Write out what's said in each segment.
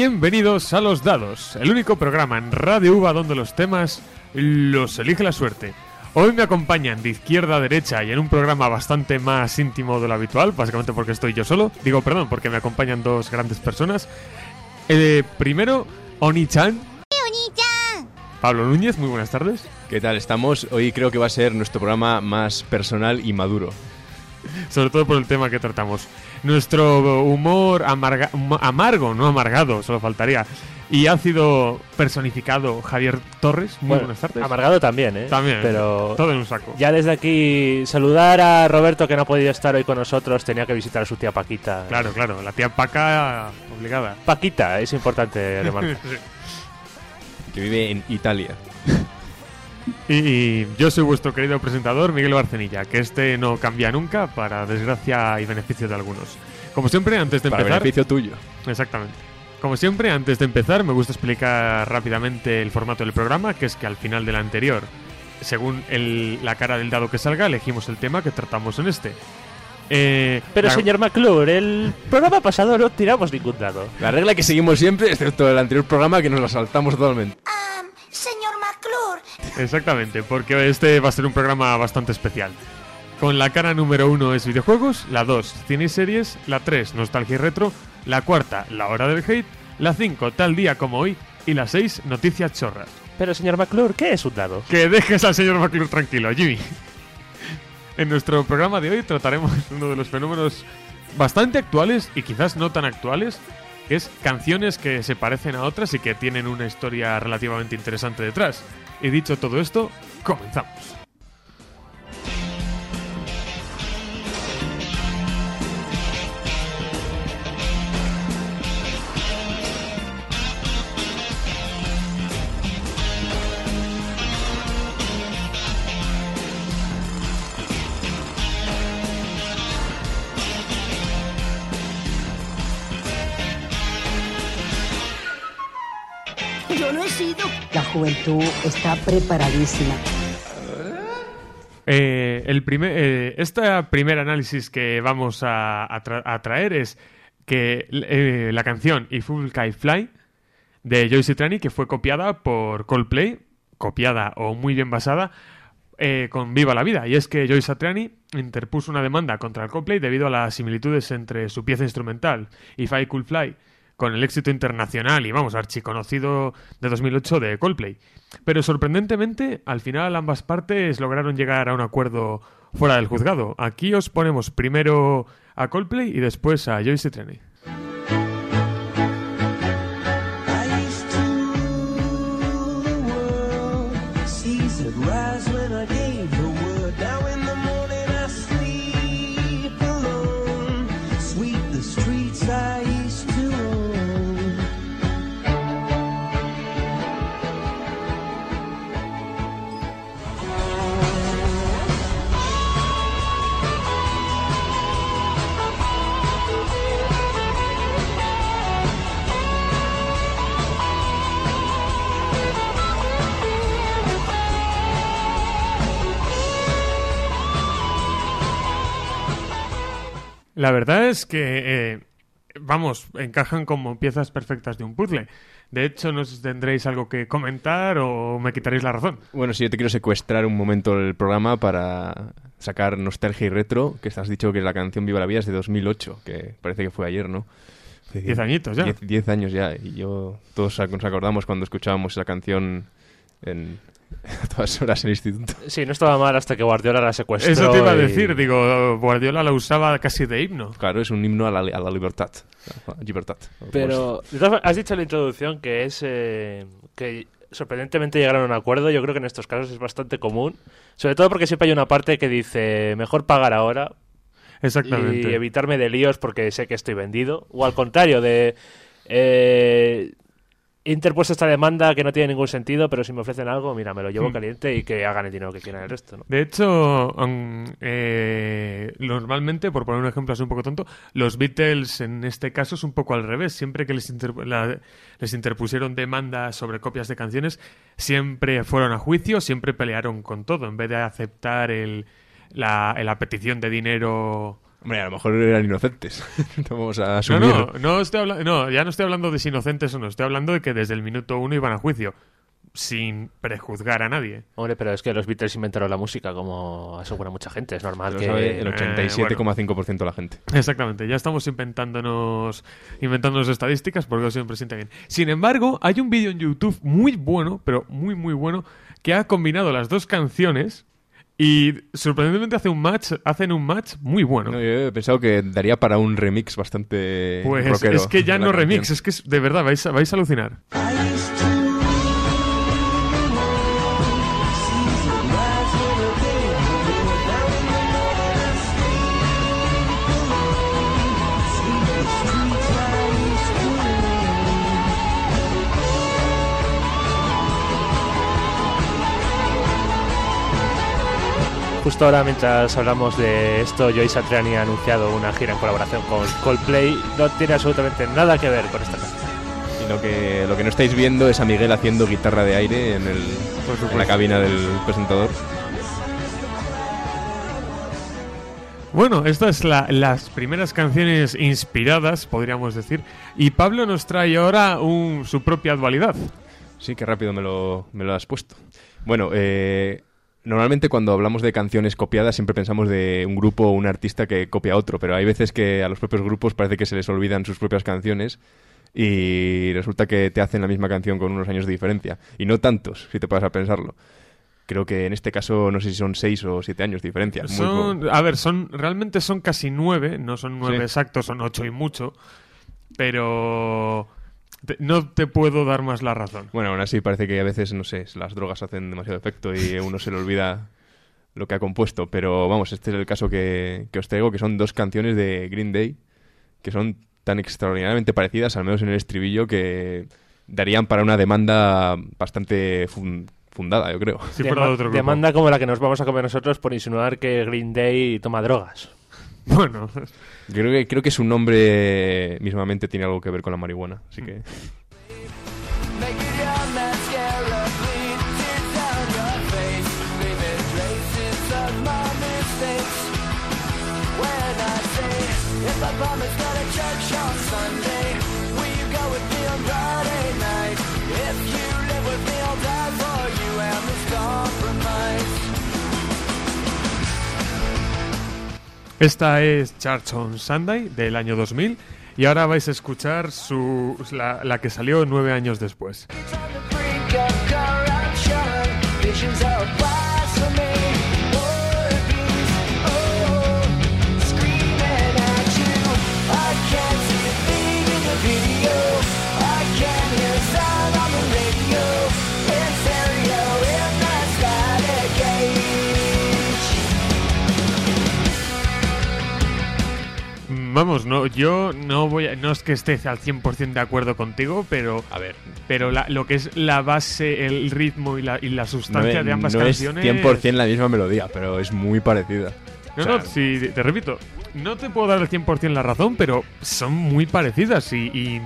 Bienvenidos a Los Dados, el único programa en Radio Uva donde los temas los elige la suerte. Hoy me acompañan de izquierda a derecha y en un programa bastante más íntimo de lo habitual, básicamente porque estoy yo solo. Digo, perdón, porque me acompañan dos grandes personas. Eh, primero, Oni-chan. Pablo Núñez, muy buenas tardes. ¿Qué tal estamos? Hoy creo que va a ser nuestro programa más personal y maduro. Sobre todo por el tema que tratamos. Nuestro humor amarga- amargo, no amargado, solo faltaría. Y ácido personificado Javier Torres, muy Bueno, buenas tardes. Amargado también, ¿eh? También, Pero todo en un saco. ya desde aquí saludar a Roberto que no ha podido estar hoy con nosotros, tenía que visitar a su tía Paquita. Claro, claro, la tía Paca obligada. Paquita, es importante remarcar. Que vive en Italia. Y, yo soy vuestro querido presentador, Miguel Barcenilla, que este no cambia nunca, para desgracia y beneficio de algunos. Como siempre, antes de Para empezar... beneficio tuyo. Exactamente. Como siempre, antes de empezar, me gusta explicar rápidamente el formato del programa, que es que al final del anterior, según el- la cara del dado que salga, elegimos el tema que tratamos en este. Eh, Pero la- señor McClure, el programa pasado no tiramos ningún dado. La regla que seguimos siempre, excepto el anterior programa, que nos la saltamos totalmente. Ah, señor McClure, Exactamente, porque este va a ser un programa bastante especial. Con la cara número uno es videojuegos, la 2 cine y series, la 3 nostalgia y retro, la cuarta la hora del hate, la 5 tal día como hoy y la 6 noticias chorras. Pero señor McClure, ¿qué es un dado? Que dejes al señor McClure tranquilo, Jimmy. En nuestro programa de hoy trataremos uno de los fenómenos bastante actuales y quizás no tan actuales, que es canciones que se parecen a otras y que tienen una historia relativamente interesante detrás. Y dicho todo esto, comenzamos. Está preparadísima. Eh, el primer, eh, este primer análisis que vamos a, a tra- a traer es que eh, la canción If Full Kai Fly de Joyce Trani, que fue copiada por Coldplay, copiada o muy bien basada, con Viva la Vida. Y es que Joyce Satriani interpuso una demanda contra el Coldplay debido a las similitudes entre su pieza instrumental If I Could Fly con el éxito internacional y vamos, archiconocido de 2008 de Coldplay. Pero sorprendentemente, al final ambas partes lograron llegar a un acuerdo fuera del juzgado. Aquí os ponemos primero a Coldplay y después a Joyce Satriani. La verdad es que, eh, vamos, encajan como piezas perfectas de un puzzle. De hecho, no sé si tendréis algo que comentar o me quitaréis la razón. Bueno, si yo te quiero secuestrar un momento el programa para sacar nostalgia y retro, que has dicho que la canción Viva la Vida es de 2008, que parece que fue ayer, ¿no? Hace Diez añitos ya. Diez, diez años ya, y yo todos nos acordamos cuando escuchábamos esa canción en, a todas horas en el instituto. Sí, no estaba mal hasta que Guardiola la secuestró. Eso te iba a y- decir, digo, Guardiola la usaba casi de himno. Claro, es un himno a la, a la libertad. A la libertad. Pero formas, has dicho en la introducción que es eh, que sorprendentemente llegaron a un acuerdo. Yo creo que en estos casos es bastante común, sobre todo porque siempre hay una parte que dice mejor pagar ahora Exactamente. y evitarme de líos porque sé que estoy vendido. O al contrario, de eh, interpuesto esta demanda que no tiene ningún sentido, pero si me ofrecen algo, mira, me lo llevo Hmm. caliente y que hagan el dinero que quieran el resto. ¿no? De hecho, um, eh, normalmente, por poner un ejemplo así un poco tonto, los Beatles en este caso es un poco al revés. Siempre que les, interp- la- les interpusieron demandas sobre copias de canciones, siempre fueron a juicio, siempre pelearon con todo. En vez de aceptar el, la, la petición de dinero Hombre, a lo mejor eran inocentes. Vamos a No, asumir. no, no, estoy no, ya no estoy hablando de si inocentes o no, estoy hablando de que desde el minuto uno iban a juicio, sin prejuzgar a nadie. Hombre, pero es que los Beatles inventaron la música, como asegura mucha gente. Es normal que... sabe el Eh, 87,5% de la gente. Exactamente, ya estamos inventándonos, inventándonos estadísticas porque siempre sienta bien. Sin embargo, hay un vídeo en YouTube muy bueno, pero muy muy bueno, que ha combinado las dos canciones y sorprendentemente hace un match, hacen un match muy bueno. No, yo he pensado que daría para un remix bastante pues rockero es que ya no canción. remix, es que es- de verdad vais a, vais a alucinar. Justo ahora, mientras hablamos de esto, Joey Satriani ha anunciado una gira en colaboración con Coldplay. No tiene absolutamente nada que ver con esta canción. Y lo que, lo que no estáis viendo es a Miguel haciendo guitarra de aire en, el, en la cabina del presentador. Bueno, estas la- las primeras canciones inspiradas, podríamos decir, y Pablo nos trae ahora un- su propia dualidad. Sí, qué rápido me lo, me lo has puesto. Bueno, eh, normalmente cuando hablamos de canciones copiadas siempre pensamos de un grupo o un artista que copia a otro, pero hay veces que a los propios grupos parece que se les olvidan sus propias canciones y resulta que te hacen la misma canción con unos años de diferencia. Y no tantos, si te paras a pensarlo. Creo que en este caso no sé si son seis o siete años de diferencia. Son, a ver, son realmente son casi nueve, no son nueve Sí. exactos, son ocho y mucho, pero te- no te puedo dar más la razón. Bueno, aún así parece que a veces, no sé, las drogas hacen demasiado efecto y a uno se le olvida lo que ha compuesto. Pero vamos, este es el caso que, que os traigo, que son dos canciones de Green Day que son tan extraordinariamente parecidas, al menos en el estribillo, que darían para una demanda bastante fun- fundada, yo creo. Si fuera de otro grupo. demanda como la que nos vamos a comer nosotros por insinuar que Green Day toma drogas. Bueno, Creo que, creo que su nombre mismamente tiene algo que ver con la marihuana, así que... esta es Church on Sunday del año 2000 y ahora vais a escuchar su, la, la que salió nueve años después. Vamos, no, yo no voy a, no es que esté al 100% de acuerdo contigo, pero A ver, pero la- lo que es la base, el ritmo y la, y la no, sustancia es- de ambas no es canciones 100% la misma melodía, pero es muy parecida. No, O sea, no, sí, te repito, no te puedo dar el 100% la razón, pero son muy parecidas y, y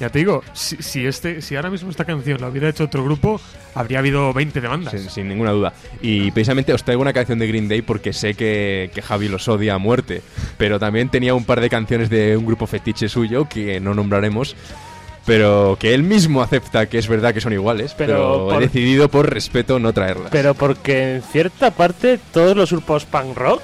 ya te digo, si, si este si ahora mismo esta canción la hubiera hecho otro grupo, habría habido 20 demandas. Sin, sin ninguna duda. Y precisamente os traigo una canción de Green Day porque sé que, que Javi los odia a muerte. Pero también tenía un par de canciones de un grupo fetiche suyo que no nombraremos. Pero que él mismo acepta que es verdad que son iguales. Pero, Pero por- he decidido por respeto no traerlas. Pero porque en cierta parte todos los grupos punk rock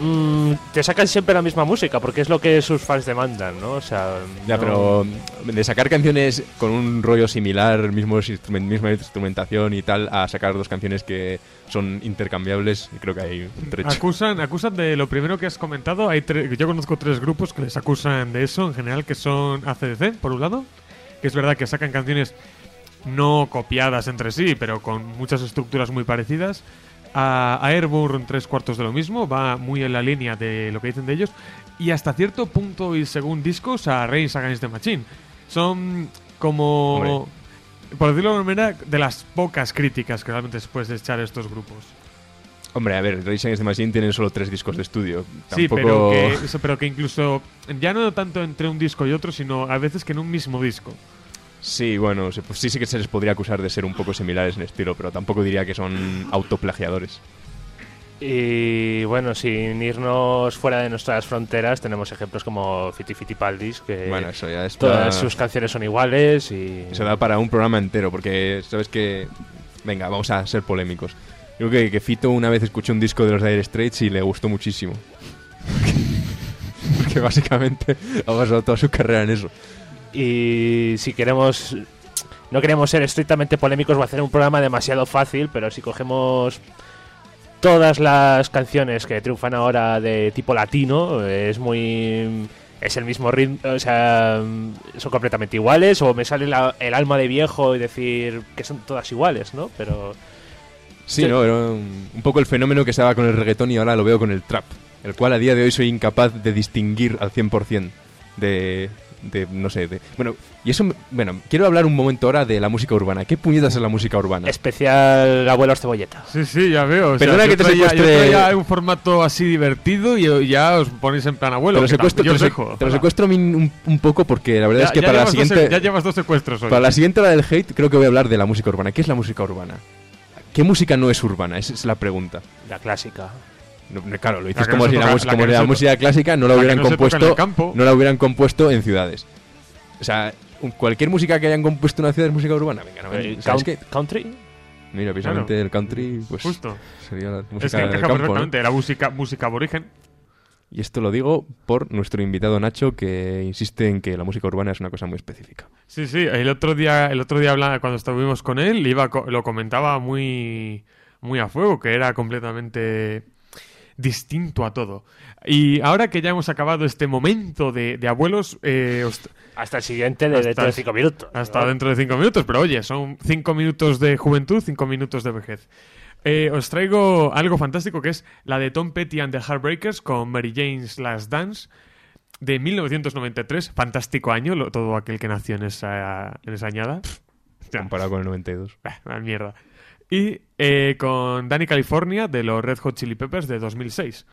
mm, te sacan siempre la misma música, porque es lo que sus fans demandan, ¿no? O sea, Ya, no- pero de sacar canciones con un rollo similar, mismos misma instrumentación y tal, a sacar dos canciones que son intercambiables, creo que hay un trecho. Acusan, acusan de lo primero que has comentado. Hay tre- yo conozco tres grupos que les acusan de eso en general, que son ACDC, por un lado, que es verdad que sacan canciones no copiadas entre sí, pero con muchas estructuras muy parecidas. A, a Airborne tres cuartos de lo mismo, va muy en la línea de lo que dicen de ellos. Y hasta cierto punto y según discos a Reigns Against the Machine. Son como, Hombre. por decirlo de alguna manera, de las pocas críticas que realmente se puede echar a estos grupos. Hombre, a ver, Rage Against the Machine tienen solo tres discos de estudio. Sí, Tampoco... pero que, pero que incluso ya no tanto entre un disco y otro, sino a veces que en un mismo disco. Sí, bueno, pues sí, sí que se les podría acusar de ser un poco similares en estilo, pero tampoco diría que son autoplagiadores. Y bueno, sin irnos fuera de nuestras fronteras, tenemos ejemplos como Fiti Fiti Paldis, que Bueno, eso ya es todas sus canciones son iguales y... Se da para un programa entero, porque sabes que... Venga, vamos a ser polémicos. Creo que, que Fito una vez escuchó un disco de los Dire Straits y le gustó muchísimo. porque básicamente ha basado toda su carrera en eso. Y si queremos. No queremos ser estrictamente polémicos, a hacer un programa demasiado fácil, pero si cogemos todas las canciones que triunfan ahora de tipo latino, es muy. Es el mismo ritmo, o sea, son completamente iguales, o me sale el alma de viejo y decir que son todas iguales, ¿no? Pero. Sí. ¿no? Un, un poco el fenómeno que estaba con el reggaetón y ahora lo veo con el trap. El cual a día de hoy soy incapaz de distinguir al 100% de, de no sé, de... Bueno, y eso, bueno, quiero hablar un momento ahora de la música urbana. ¿Qué puñetas es la música urbana? Especial Abuelos Cebolleta. Sí, sí, ya veo. o sea, Perdona yo que te traía- yo secuestre- traía un formato así divertido y ya os ponéis en plan abuelo. te lo secuestro, yo te lo os se- dejo, te lo hola. secuestro un, un poco porque la verdad Ya- es que para la dos siguiente... ya llevas dos secuestros hoy. Para la siguiente hora del hate creo que voy a hablar de la música urbana. ¿Qué es la música urbana? ¿Qué música no es urbana? Esa es la pregunta. La clásica. No, claro, lo que como si la, como la música clásica no la hubieran no compuesto no la hubieran compuesto en ciudades. O sea, cualquier música que hayan compuesto en una ciudad es música urbana. Venga, no, Eh, ¿sabes qué? ¿Country? Mira, precisamente el country pues Justo. sería la Es música que del perfectamente. La música, música aborigen. Y esto lo digo por nuestro invitado Nacho que insiste en que la música urbana es una cosa muy específica. Sí, sí. El otro día, el otro día hablaba, cuando estuvimos con él, iba, lo comentaba muy, muy a fuego, que era completamente distinto a todo. Y ahora que ya hemos acabado este momento de, de abuelos, eh, os- Hasta el siguiente de Hasta- dentro de cinco minutos. hasta ¿no? dentro de cinco minutos, pero oye, son cinco minutos de juventud, cinco minutos de vejez. Eh, os traigo algo fantástico que es la de Tom Petty and the Heartbreakers con Mary Jane's Last Dance de 1993. Fantástico año, lo- todo aquel que nació en esa, en esa añada. Comparado con el 92. Bah, una mierda. Y eh, con Danny California de los Red Hot Chili Peppers de 2006.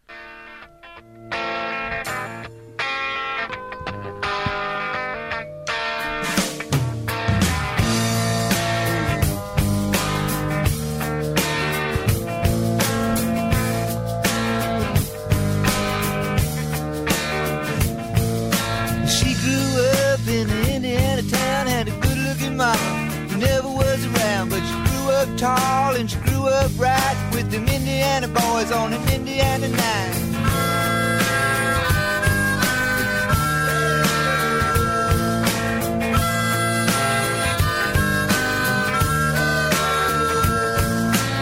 Tall and she grew up right with them Indiana boys on an Indiana night.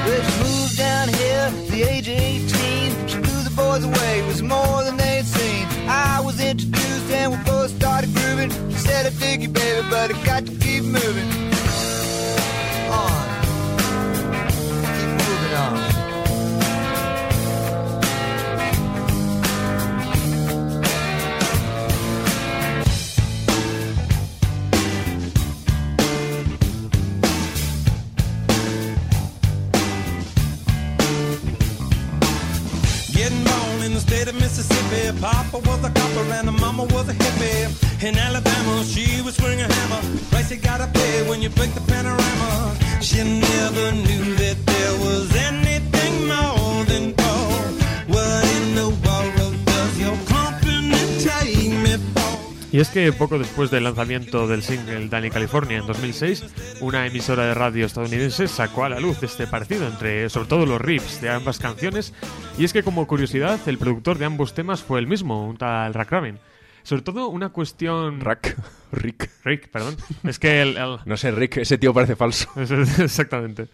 Well, she moved down here at the age of 18. She blew the boys away, was more than they'd seen. I was introduced and we both started grooving. She said, I dig you, baby, but I got to keep moving. Mississippi. Papa was a copper and the mama was a hippie. In Alabama, she was swinging a hammer. Price you gotta pay when you break the panorama. She never knew that there was anything more than Y es que poco después del lanzamiento del single Danny California en 2006, una emisora de radio estadounidense sacó a la luz este parecido entre, sobre todo, los riffs de ambas canciones. Y es que, como curiosidad, el productor de ambos temas fue el mismo, un tal Rack Raven. Sobre todo, una cuestión. Rack, Rick. Rick, perdón. Es que el- el, No sé, Rick, ese tío parece falso. Exactamente.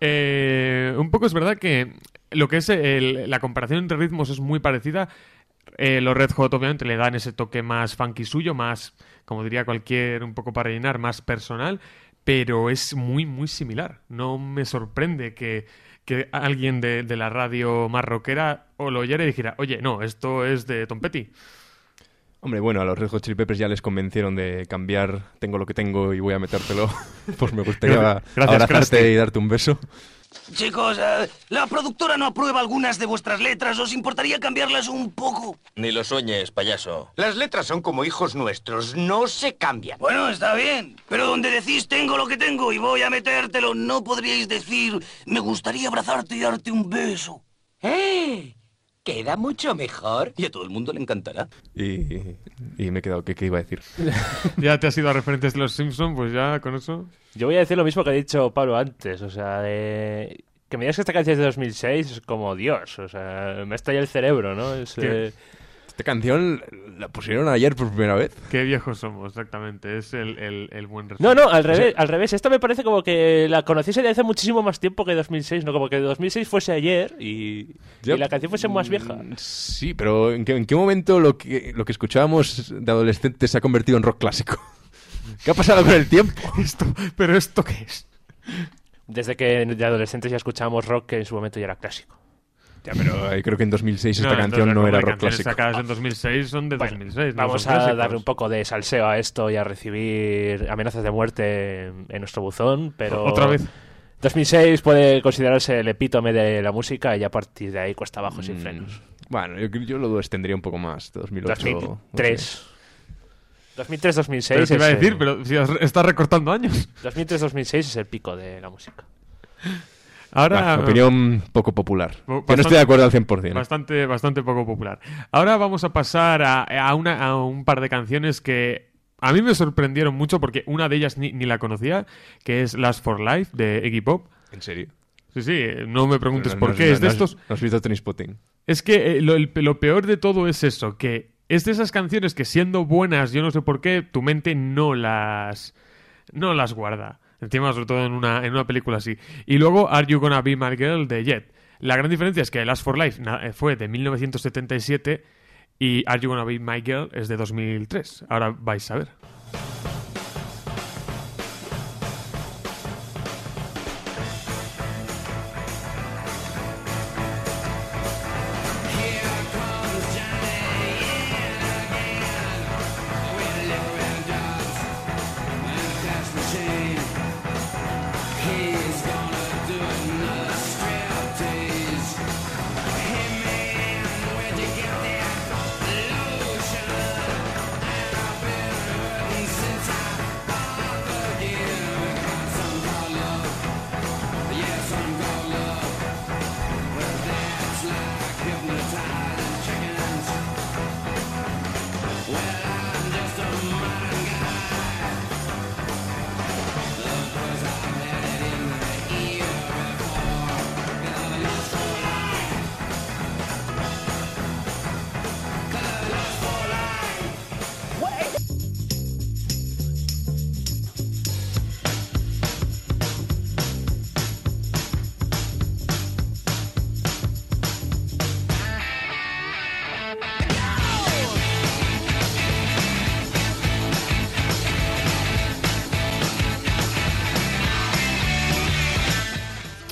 Eh, un poco es verdad que lo que es el- la comparación entre ritmos es muy parecida. Eh, los Red Hot obviamente le dan ese toque más funky suyo, más, como diría cualquier, un poco para rellenar, más personal, pero es muy, muy similar. No me sorprende que, que alguien de, de la radio más rockera o lo oyera y dijera, oye, no, esto es de Tom Petty. Hombre, bueno, a los Red Hot Chili Peppers ya les convencieron de cambiar Tengo lo que tengo y voy a metértelo. pues me gustaría gracias, abrazarte Krusty. y darte un beso. Chicos, eh, la productora no aprueba algunas de vuestras letras. ¿Os importaría cambiarlas un poco? Ni lo sueñes, payaso. Las letras son como hijos nuestros, no se cambian. Bueno, está bien. Pero donde decís tengo lo que tengo y voy a metértelo, no podríais decir me gustaría abrazarte y darte un beso. ¡Eh! Queda mucho mejor. Y a todo el mundo le encantará. Y, y me he quedado, ¿qué, qué iba a decir? Ya te has ido a referentes de los Simpsons, pues ya con eso. Yo voy a decir lo mismo que ha dicho Pablo antes, o sea, de... que me digas que esta canción es de 2006 es como Dios, o sea, me estalla el cerebro, ¿no? Es, eh, Esta canción la pusieron ayer por primera vez. Qué viejos somos, exactamente. Es el, el, el buen No, resumen. no, al revés, al revés. Esta me parece como que la conociese de hace muchísimo más tiempo que 2006, ¿no? Como que 2006 fuese ayer y, y la canción fuese más vieja. Mm, Sí, pero ¿en qué, en qué momento lo que, lo que escuchábamos de adolescentes se ha convertido en rock clásico? ¿Qué ha pasado con el tiempo? Esto, ¿Pero esto qué es? Desde que de adolescentes ya escuchábamos rock que en su momento ya era clásico. Ya, pero eh, creo que en 2006 esta No, canción no era rock canciones clásico. sacadas en 2006 son de 2006. no Vamos son a clásicos. darle un poco de salseo a esto y a recibir amenazas de muerte en en nuestro buzón, pero... Otra vez. 2006 puede considerarse el epítome de la música y a partir de ahí cuesta abajo sin Mm, frenos. Bueno, yo, yo lo extendería un poco más. 2008. 2003. 2003-2006 Pero te iba a es decir, el- pero si has- estás recortando años. 2003-2006 es el pico de la música. Ahora, Bah, opinión poco popular. Bo- Que no estoy de acuerdo al 100%. ¿eh? Bastante, bastante poco popular. Ahora vamos a pasar a, a una, a un par de canciones que a mí me sorprendieron mucho porque una de ellas ni, ni la conocía, que es Last for Life de Iggy Pop. ¿En serio? Sí, sí, no me preguntes No, por no, qué. no, es de estos. ¿No has visto Trainspotting? Es que eh, lo, el- lo peor de todo es eso, que es de esas canciones que siendo buenas, yo no sé por qué, tu mente no las no las guarda. Encima, sobre todo en una, en una película así. Y luego, Are You Gonna Be My Girl de Jet. La gran diferencia es que Last for Life eh, fue de 1977 y Are You Gonna Be My Girl es de 2003. Ahora vais a ver.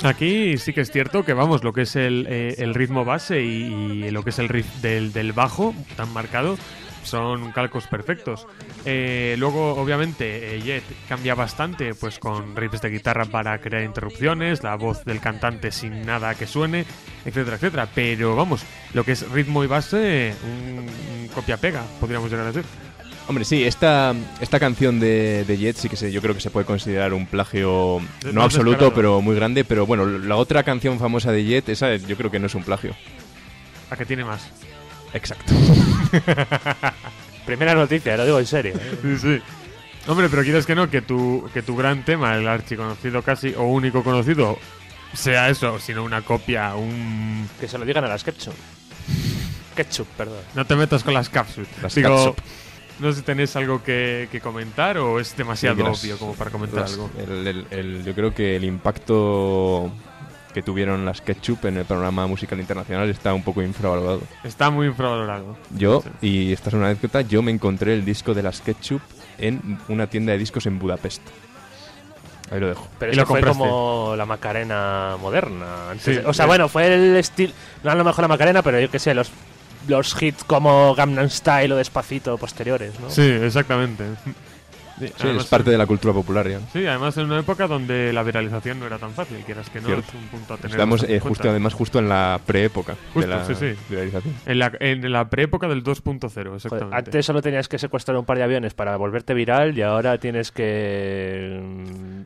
Aquí sí que es cierto que, vamos, lo que es el, eh, ritmo base y, lo que es el riff del, bajo tan marcado son calcos perfectos. Eh, luego, obviamente, eh, Jet cambia bastante pues con riffs de guitarra para crear interrupciones, la voz del cantante sin nada que suene, etcétera, etcétera. Pero vamos, lo que es ritmo y base, un copia-pega, podríamos llegar a decir. Hombre, sí, esta, esta canción de, de Jet sí que se, yo creo que se puede considerar un plagio Es no absoluto, descarado. pero muy grande. Pero bueno, la otra canción famosa de Jet, esa yo creo que no es un plagio. ¿A que tiene más? Exacto. Primera noticia, lo digo en serio. ¿eh? Sí, sí. Hombre, pero quieres que no, que tu, que tu gran tema, el archiconocido casi, o único conocido, sea eso, sino una copia, un... Que se lo digan a las ketchup. Ketchup, perdón. No te metas con las cápsulas. Las Digo. No sé si tenéis algo que, que comentar o es demasiado Sí, las- obvio como para comentar las- algo. el- el- el- yo creo que el impacto que tuvieron las Ketchup en el panorama musical internacional está un poco infravalorado. Está muy infravalorado. Yo, y esta es una anécdota, yo me encontré el disco de las Ketchup en una tienda de discos en Budapest. Ahí lo dejo. Pero Y eso fue como la Macarena moderna. antes Sí, de- o sea, bueno, fue el estilo. No a lo mejor la Macarena, pero yo qué sé, los, los hits como Gangnam Style o Despacito posteriores, ¿no? Sí, exactamente. Sí, Sí, además- es parte de la cultura popular ya. Sí, además en una época donde la viralización no era tan fácil, quieras que no, Cierto. es un punto a tener Estamos eh, justo, cuenta. además, justo en la preépoca Justo, de la sí, sí. viralización. En la, en la preépoca del 2.0, Joder, exactamente. antes solo tenías que secuestrar un par de aviones para volverte viral y ahora tienes que mm,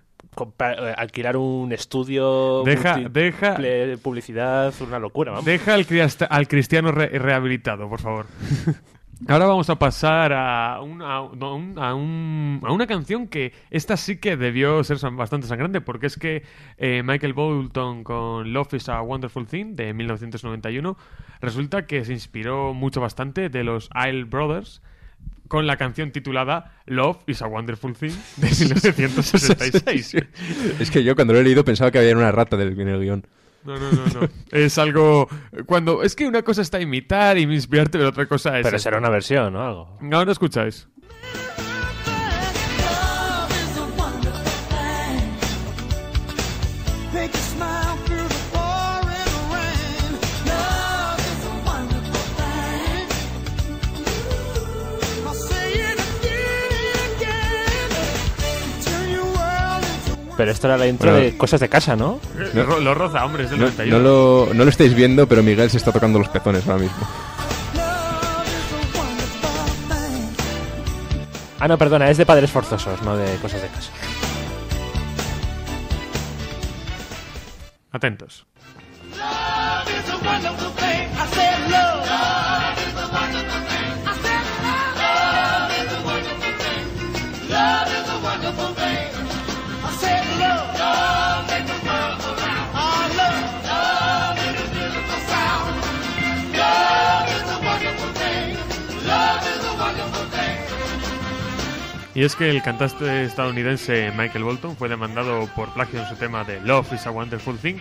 alquilar un estudio, Deja- deja- publicidad, una locura, vamos. Deja al, cristiano re- rehabilitado, por favor. Ahora vamos a pasar a, un- a un- a un- a una canción que esta sí que debió ser bastante sangrante, porque es que eh, Michael Bolton con Love is a Wonderful Thing de 1991 resulta que se inspiró mucho bastante de los Isle Brothers con la canción titulada Love is a Wonderful Thing de 1966. Es que yo cuando lo he leído pensaba que había una rata del, en el guion. No, no, no, no. Es algo. Cuando. Es que una cosa está imitar y inspirarte, pero otra cosa es. Pero será una versión o algo. Ahora escucháis. Pero esto era la intro Bueno. de cosas de casa, ¿no? Lo, ro- lo roza, hombre, es del No, 91. no lo, no lo estáis viendo, pero Miguel se está tocando los pezones ahora mismo. Ah, no, perdona, es de padres forzosos, no de cosas de casa. Atentos. Love is a wonderful thing. I said love. Y es que el cantante estadounidense Michael Bolton fue demandado por plagio en su tema de Love is a Wonderful Thing,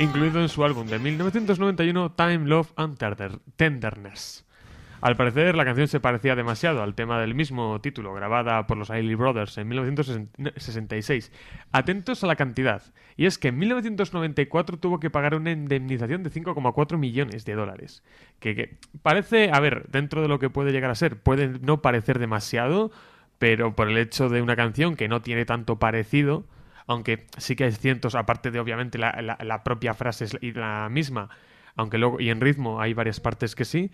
incluido en su álbum de 1991 Time, Love and Tender- Tenderness. Al parecer, la canción se parecía demasiado al tema del mismo título, grabada por los Ailey Brothers en 1966. Atentos a la cantidad. Y es que en 1994 tuvo que pagar una indemnización de 5,4 millones de dólares. Que, que parece, a ver, dentro de lo que puede llegar a ser, puede no parecer demasiado, pero por el hecho de una canción que no tiene tanto parecido, aunque sí que hay cientos, aparte de obviamente la, la- la propia frase es y la misma, aunque luego y en ritmo hay varias partes que sí,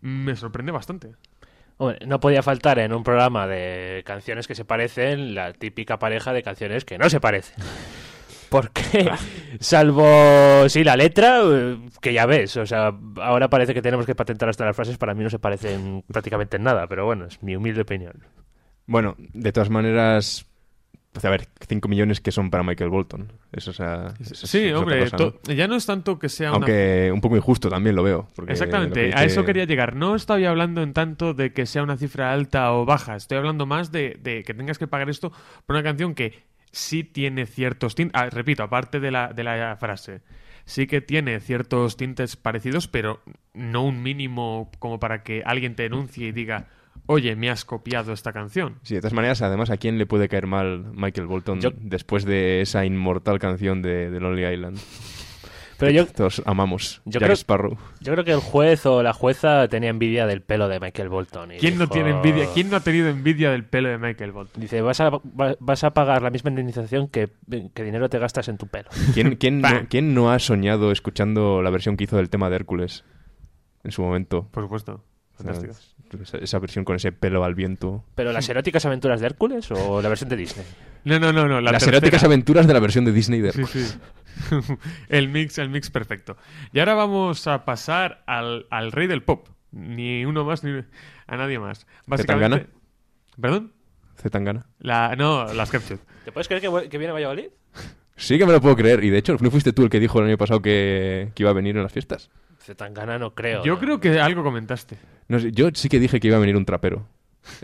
me sorprende bastante. Hombre, no podía faltar en un programa de canciones que se parecen la típica pareja de canciones que no se parecen. Porque, salvo, sí, la letra, eh, que ya ves, o sea, ahora parece que tenemos que patentar hasta las frases, para mí no se parecen prácticamente en nada, pero bueno, es mi humilde opinión. Bueno, de todas maneras, pues a ver, 5 millones que son para Michael Bolton. Eso, o sea, eso Sí, es hombre, cosa, ¿no? to- ya no es tanto que sea una Aunque un poco injusto también lo veo. Exactamente, lo a eso quería llegar. No estoy hablando en tanto de que sea una cifra alta o baja, estoy hablando más de, de que tengas que pagar esto por una canción que sí tiene ciertos tintes. Ah, repito, aparte de la, de la frase, sí que tiene ciertos tintes parecidos, pero no un mínimo como para que alguien te denuncie y diga, oye, me has copiado esta canción. Sí, de todas maneras, además, ¿a quién le puede caer mal Michael Bolton Yo- después de esa inmortal canción de, de Lonely Island? Pero yo, Todos amamos. Yo Jack creo- Sparrow. yo creo que el juez o la jueza tenía envidia del pelo de Michael Bolton. y ¿Quién no dijo- tiene envidia? ¿Quién no ha tenido envidia del pelo de Michael Bolton? Dice, vas a, va- vas a pagar la misma indemnización que, que dinero te gastas en tu pelo. ¿Quién, quién, no, quién no ha soñado escuchando la versión que hizo del tema de Hércules en su momento? Por supuesto. Fantástico. Esa, esa versión con ese pelo al viento. ¿Pero las eróticas aventuras de Hércules o la versión de Disney? No, no, no, no. La Las tercera. eróticas aventuras de la versión de Disney de Sí, Hércules. sí. el mix, el mix perfecto. Y ahora vamos a pasar al, al rey del pop. Ni uno más ni a nadie más. Básicamente. Zetangana? ¿Perdón? Zetangana. La, no, las Captured. ¿Te puedes creer que, viene a Valladolid? Sí que me lo puedo creer. Y de hecho, ¿no fuiste tú el que dijo el año pasado que, que iba a venir en las fiestas? Zetangana no creo. Yo ¿no? creo que algo comentaste. No sé, yo sí que dije que iba a venir un trapero.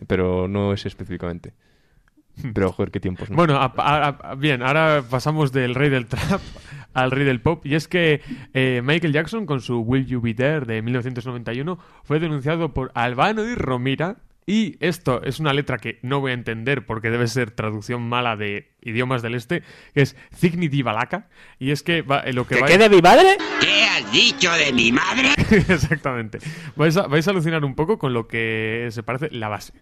Pero no es específicamente. Pero, joder, qué tiempos, ¿no? Bueno, a- a- a- bien, ahora pasamos del rey del trap al rey del pop. Y es que eh, Michael Jackson, con su Will You Be There de 1991, fue denunciado por Albano y Romira. Y esto es una letra que no voy a entender porque debe ser traducción mala de idiomas del este, que es Cigni di Balaka. Y es que va- eh, lo que ¿Que va quede mi madre? ¿Qué has dicho de mi madre? Exactamente. Vais a, vais a alucinar un poco con lo que se parece la base.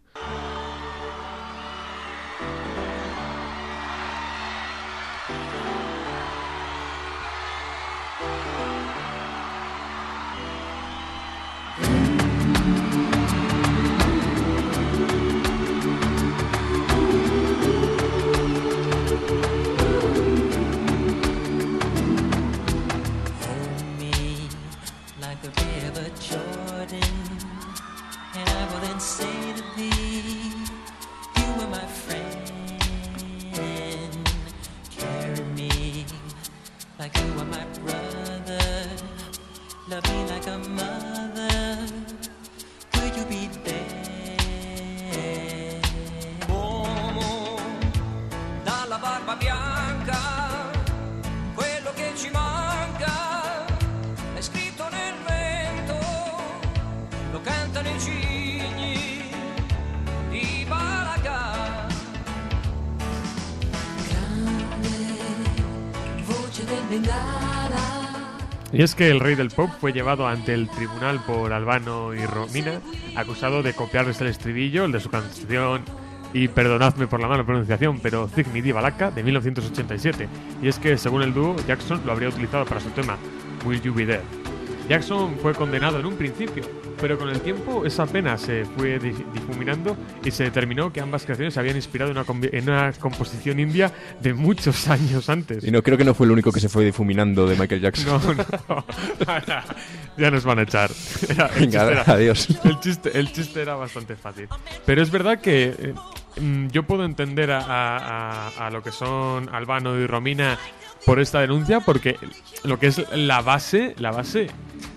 Y es que el rey del pop fue llevado ante el tribunal por Albano y Romina, acusado de copiarles el estribillo, el de su canción, y perdonadme por la mala pronunciación, pero Zigni di Balaka, de 1987. Y es que, según el dúo, Jackson lo habría utilizado para su tema, Will You Be There. Jackson fue condenado en un principio, pero con el tiempo esa pena se fue di- difuminando y se determinó que ambas canciones se habían inspirado en una, en una composición india de muchos años antes. Y no creo que no fue el único que se fue difuminando de Michael Jackson. No, no. ya nos van a echar. Era- el, Venga, chiste era, adiós. El, chiste, el chiste era bastante fácil. Pero es verdad que eh, mm, yo puedo entender a- a- a lo que son Albano y Romina por esta denuncia, porque lo que es la base, la base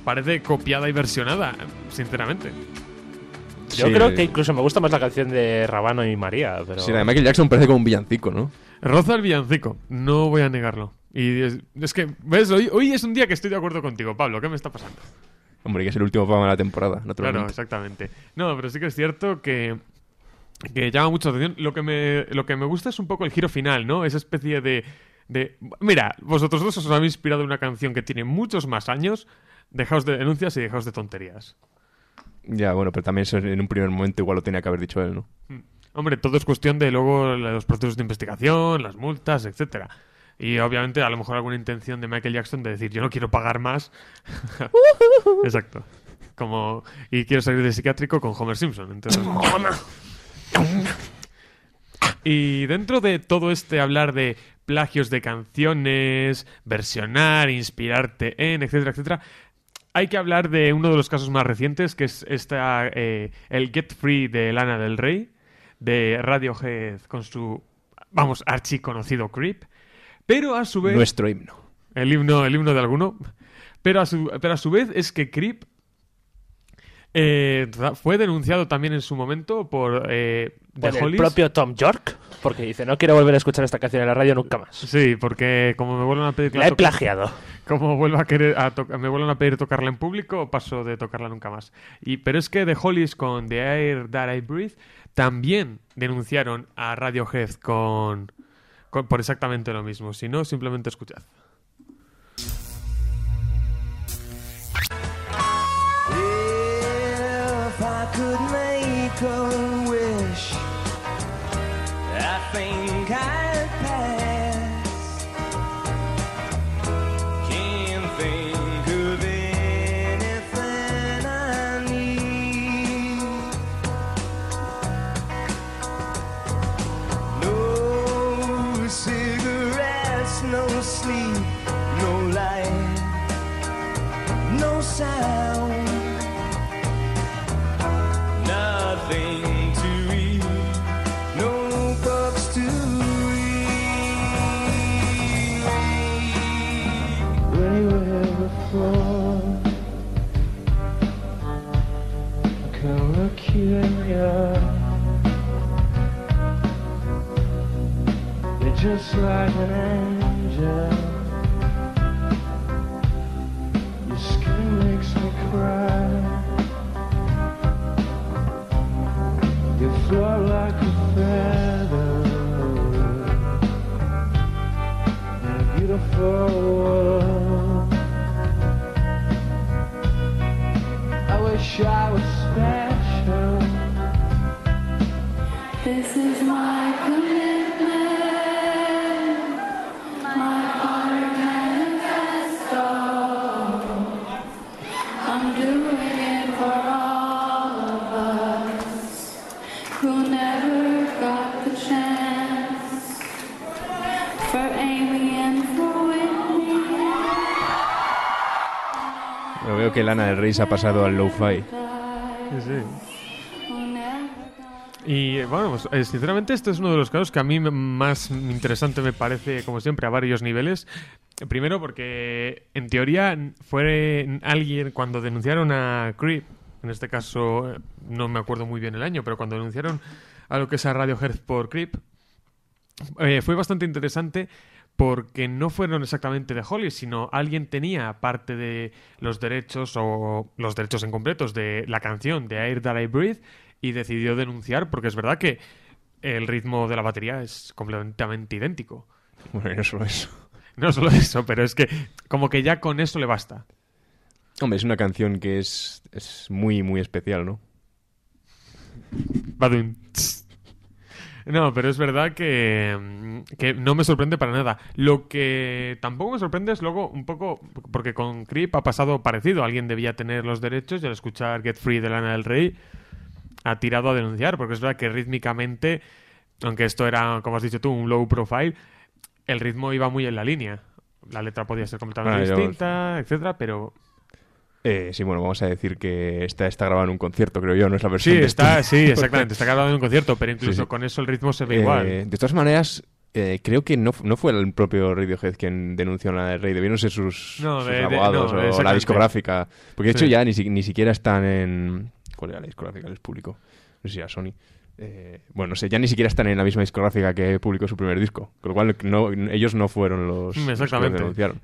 parece copiada y versionada, sinceramente. Yo Sí. creo que incluso me gusta más la canción de Rabano y María, pero... Sí, la de Michael Jackson parece como un villancico, ¿no? Roza el villancico, no voy a negarlo. Y es, es que, ¿ves? Hoy, hoy es un día que estoy de acuerdo contigo, Pablo. ¿Qué me está pasando? Hombre, que es el último programa de la temporada, Claro, naturalmente. exactamente. No, pero sí que es cierto que, que llama mucho la atención. Lo que, me, lo que me gusta es un poco el giro final, ¿no? Esa especie de, de... Mira, vosotros dos os habéis inspirado en una canción que tiene muchos más años. Dejaos de denuncias y dejaos de tonterías. Ya, bueno, pero también eso en un primer momento igual lo tenía que haber dicho él, ¿no? Hombre, todo es cuestión de luego los procesos de investigación, las multas, etcétera. Y obviamente a lo mejor alguna intención de Michael Jackson de decir yo no quiero pagar más. Exacto. Como y quiero salir de psiquiátrico con Homer Simpson. Entonces, y dentro de todo este hablar de plagios de canciones, versionar, inspirarte en, etcétera, etcétera, hay que hablar de uno de los casos más recientes, que es esta, eh, el Get Free de Lana del Rey, de Radiohead con su, vamos, archiconocido Creep, pero a su vez... Nuestro himno. El himno, el himno de alguno. Pero a su, pero a su vez es que Creep eh, fue denunciado también en su momento por eh, The Por el propio Tom York, porque dice, no quiero volver a escuchar esta canción en la radio nunca más. Sí, porque como me vuelven a pedir La he plagiado. Como vuelvo a querer a me vuelven a pedir tocarla en público, paso de tocarla nunca más. Y pero es que The Hollies con The Air That I Breathe también denunciaron a Radiohead con, con- por exactamente lo mismo. Si no, simplemente escuchad. Could make a wish, I think just like an angel. Your skin makes me cry. You float like a feather in a beautiful world. I wish I was special. This is Veo que Lana del Rey se ha pasado al lo-fi. Y eh, bueno, pues, eh, sinceramente este es uno de los casos que a mí me- más interesante me parece, como siempre, a varios niveles. Primero porque en teoría fue alguien cuando denunciaron a Creep, en este caso no me acuerdo muy bien el año, pero cuando denunciaron a lo que es a Radiohead por Creep, eh, fue bastante interesante porque no fueron exactamente de Holly, sino alguien tenía parte de los derechos o los derechos en completos de la canción de Air That I Breathe y decidió denunciar porque es verdad que el ritmo de la batería es completamente idéntico. Bueno, eso. No solo eso, pero es que como que ya con eso le basta. Hombre, es una canción que es, es muy, muy especial, ¿no? Badum. No, pero es verdad que, que no me sorprende para nada. Lo que tampoco me sorprende es luego un poco, porque con Creep ha pasado parecido. Alguien debía tener los derechos y al escuchar Get Free de Lana del Rey ha tirado a denunciar, porque es verdad que rítmicamente, aunque esto era, como has dicho tú, un low profile, el ritmo iba muy en la línea. La letra podía ser completamente Bueno, yo- distinta, etcétera, pero Eh, sí, bueno, vamos a decir que está, está grabado en un concierto, creo yo, no es la versión sí, de está, estudio. sí, exactamente, está grabado en un concierto, pero incluso Sí, sí. con eso el ritmo se ve Eh, igual. De todas maneras, eh, creo que no, no fue el propio Radiohead quien denunció a la del Rey, debieron ser sus, No, sus de- de- abogados no, o la discográfica. Porque de hecho Sí. ya ni, si- ni siquiera están en... ¿Cuál era la discográfica? Les publicó. No sé si era Sony. Eh, bueno, no sé, ya ni siquiera están en la misma discográfica que publicó su primer disco. Con lo cual no, ellos no fueron los, los que denunciaron.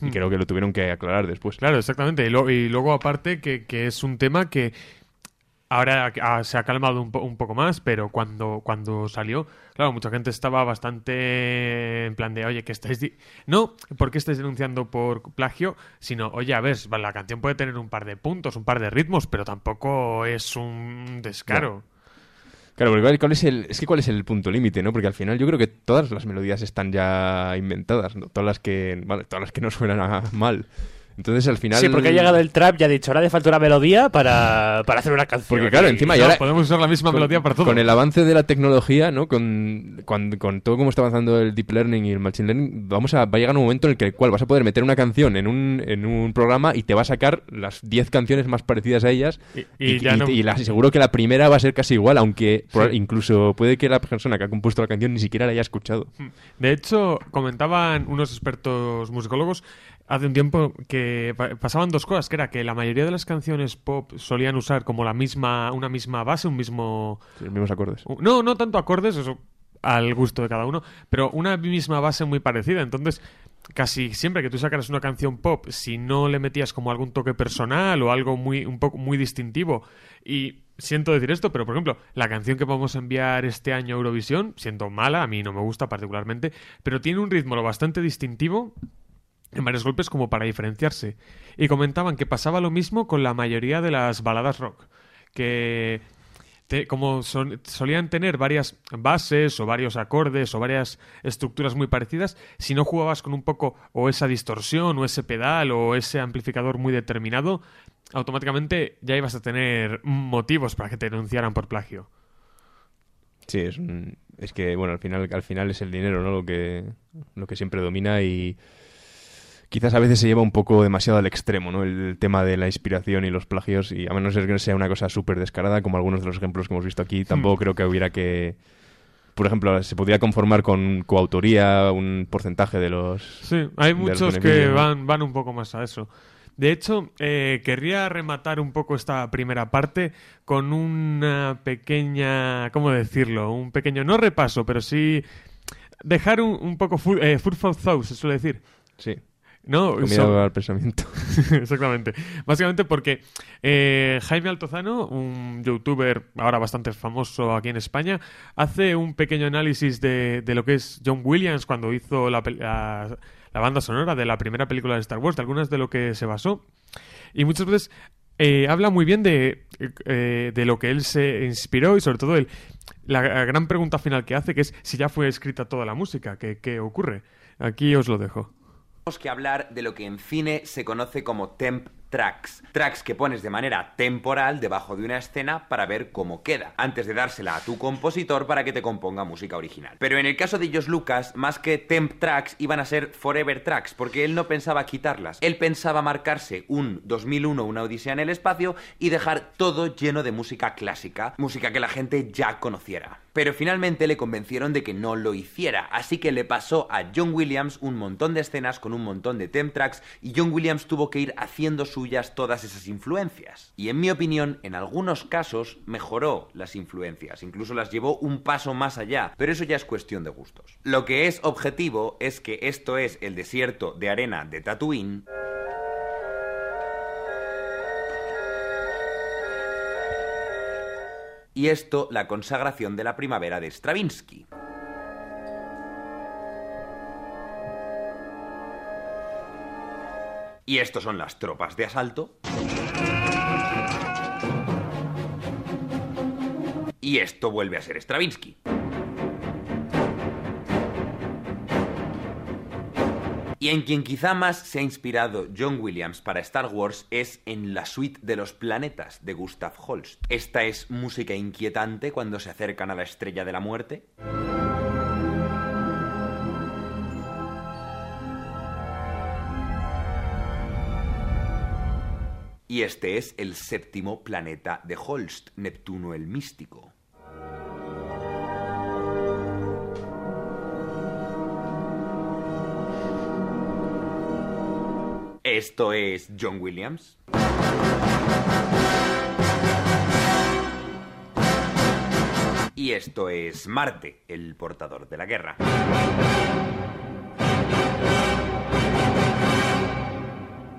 Y Mm. creo que lo tuvieron que aclarar después. Claro, exactamente. Y, lo- y luego, aparte, que, que es un tema que ahora ah, se ha calmado un, po- un poco más, pero cuando, cuando salió, claro, mucha gente estaba bastante en plan de, oye, que estáis... di-". No porque estáis denunciando por plagio, sino, oye, a ver, la canción puede tener un par de puntos, un par de ritmos, pero tampoco es un descaro. Claro, porque cuál, es el, es que cuál es el punto límite, ¿no? Porque al final yo creo que todas las melodías están ya inventadas, ¿no? Todas las que, todas las que no suenan a- mal. Entonces al final... Sí, porque ha llegado el trap y ha dicho, ahora le falta una melodía para, para hacer una canción. Porque claro, encima Y ya podemos usar la misma con, melodía para todo. con el avance de la tecnología, ¿no? Con, con, con todo como está avanzando el deep learning y el machine learning, vamos a, va a llegar un momento en el que el cual vas a poder meter una canción en un, en un programa y te va a sacar las 10 canciones más parecidas a ellas Y- y ya y, no- y la- seguro que la primera va a ser casi igual, aunque Sí. incluso puede que la persona que ha compuesto la canción ni siquiera la haya escuchado. De hecho, comentaban unos expertos musicólogos hace un tiempo que pa- pasaban dos cosas, que era que la mayoría de las canciones pop solían usar como la misma, una misma base, un mismo... Los mismos acordes. No, no tanto acordes, eso al gusto de cada uno, pero una misma base muy parecida. Entonces, casi siempre que tú sacaras una canción pop, si no le metías como algún toque personal o algo muy, un poco muy distintivo, y siento decir esto, pero por ejemplo, la canción que vamos a enviar este año a Eurovisión, siendo mala, a mí no me gusta particularmente, pero tiene un ritmo lo bastante distintivo en varios golpes como para diferenciarse. Y comentaban que pasaba lo mismo con la mayoría de las baladas rock, que como son- solían tener varias bases o varios acordes o varias estructuras muy parecidas, si no jugabas con un poco o esa distorsión o ese pedal o ese amplificador muy determinado, automáticamente ya ibas a tener motivos para que te denunciaran por plagio. Sí, es, es que, bueno, al final, al final es el dinero, ¿no? Lo que, lo que siempre domina y quizás a veces se lleva un poco demasiado al extremo, ¿no? El, tema de la inspiración y los plagios y a menos que sea una cosa súper descarada, como algunos de los ejemplos que hemos visto aquí, tampoco creo que hubiera que... Por ejemplo, se podría conformar con coautoría un porcentaje de los... Sí, hay muchos que van, van un poco más a eso. De hecho, eh, querría rematar un poco esta primera parte con una pequeña, ¿cómo decirlo? Un pequeño, no repaso, pero sí dejar un, un poco food, eh, food for thought, se suele decir. Sí. No, So- al pensamiento. Exactamente. Básicamente porque eh, Jaime Altozano, un youtuber ahora bastante famoso aquí en España, hace un pequeño análisis de, de lo que es John Williams cuando hizo la, la- la banda sonora de la primera película de Star Wars, de algunas de lo que se basó. Y muchas veces eh, habla muy bien de, eh, de lo que él se inspiró y sobre todo el, la gran pregunta final que hace, que es si ya fue escrita toda la música, ¿qué, qué ocurre? Aquí os lo dejo. Tenemos que hablar de lo que en cine se conoce como temp tracks. Tracks que pones de manera temporal debajo de una escena para ver cómo queda, antes de dársela a tu compositor para que te componga música original. Pero en el caso de Josh Lucas, más que temp tracks, iban a ser forever tracks, porque él no pensaba quitarlas. Él pensaba marcarse un 2001, una odisea en el espacio, y dejar todo lleno de música clásica, música que la gente ya conociera. Pero finalmente le convencieron de que no lo hiciera, así que le pasó a John Williams un montón de escenas con un montón de temp tracks y John Williams tuvo que ir haciendo todas esas influencias. Y en mi opinión, en algunos casos mejoró las influencias, incluso las llevó un paso más allá, pero eso ya es cuestión de gustos. Lo que es objetivo es que esto es el desierto de arena de Tatooine. y esto la consagración de la primavera de Stravinsky. Y estos son las tropas de asalto. Y esto vuelve a ser Stravinsky. Y en quien quizá más se ha inspirado John Williams para Star Wars es en la suite de los planetas de Gustav Holst. Esta es música inquietante cuando se acercan a la estrella de la muerte. Y este es el séptimo planeta de Holst, Neptuno el Místico. Esto es John Williams. Y esto es Marte, el portador de la guerra.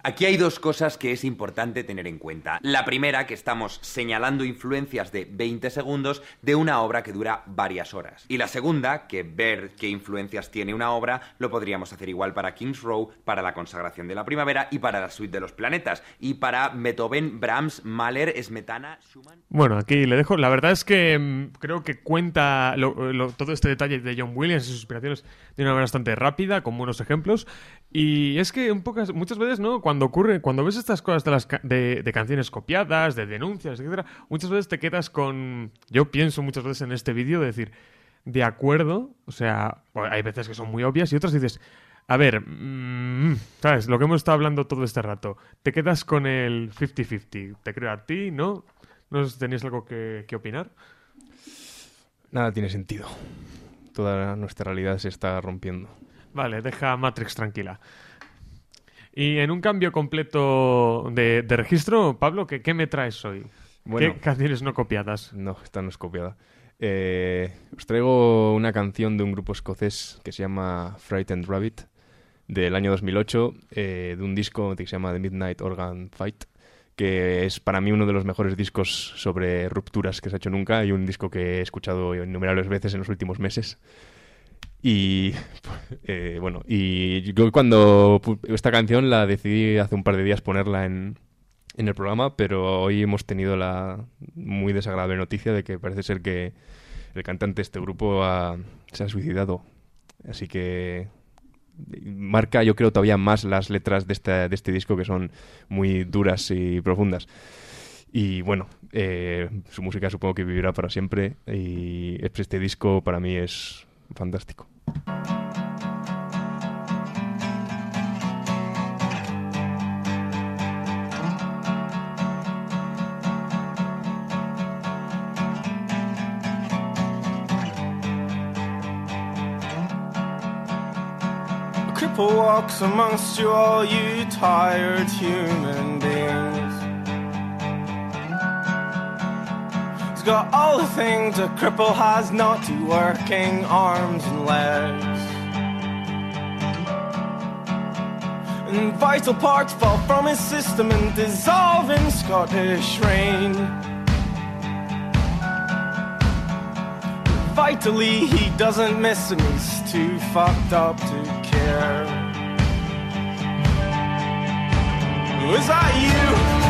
Aquí hay dos cosas que es importante tener en cuenta. La primera, que estamos señalando influencias de 20 segundos de una obra que dura varias horas. Y la segunda, que ver qué influencias tiene una obra, lo podríamos hacer igual para King's Row, para la consagración de la primavera y para la suite de los planetas. Y para Beethoven, Brahms, Mahler, Smetana, Schumann. Bueno, aquí le dejo. La verdad es que mm, creo que cuenta lo- todo este detalle de John Williams y sus inspiraciones de una manera bastante rápida, con buenos ejemplos. Y es que en pocas, muchas veces, ¿no? Cuando ocurre, cuando ves estas cosas de, las ca- de, de canciones copiadas, de denuncias, etcétera, muchas veces te quedas con. Yo pienso muchas veces en este vídeo de decir, de acuerdo, o sea, bueno, hay veces que son muy obvias y otras dices. A ver, mm, ¿sabes? Lo que hemos estado hablando todo este rato. Te quedas con el 50-50. Te creo a ti, ¿no? ¿No tenías algo que opinar? Nada tiene sentido. Toda nuestra realidad se está rompiendo. Vale, deja Matrix tranquila. Y en un cambio completo de, de registro, Pablo, ¿qué, qué me traes hoy? Bueno. ¿Qué canciones no copiadas? No, esta no es copiada. Eh, os traigo una canción de un grupo escocés que se llama Frightened Rabbit del año 2008, eh, de un disco que se llama The Midnight Organ Fight, que es para mí uno de los mejores discos sobre rupturas que se ha hecho nunca y un disco que he escuchado innumerables veces en los últimos meses. Y eh, bueno, y yo cuando esta canción la decidí hace un par de días ponerla en, en el programa, pero hoy hemos tenido la muy desagradable noticia de que parece ser que el cantante de este grupo ha- se ha suicidado. Así que marca, yo creo, todavía más las letras de, esta- de este disco que son muy duras y profundas. Y bueno, eh, su música supongo que vivirá para siempre y este disco para mí es fantástico. A cripple walks amongst you, all you tired human beings. Got all the things a cripple has not two working arms and legs. And vital parts fall from his system and dissolve in Scottish rain. Vitally, he doesn't miss him, he's too fucked up to care. Was that you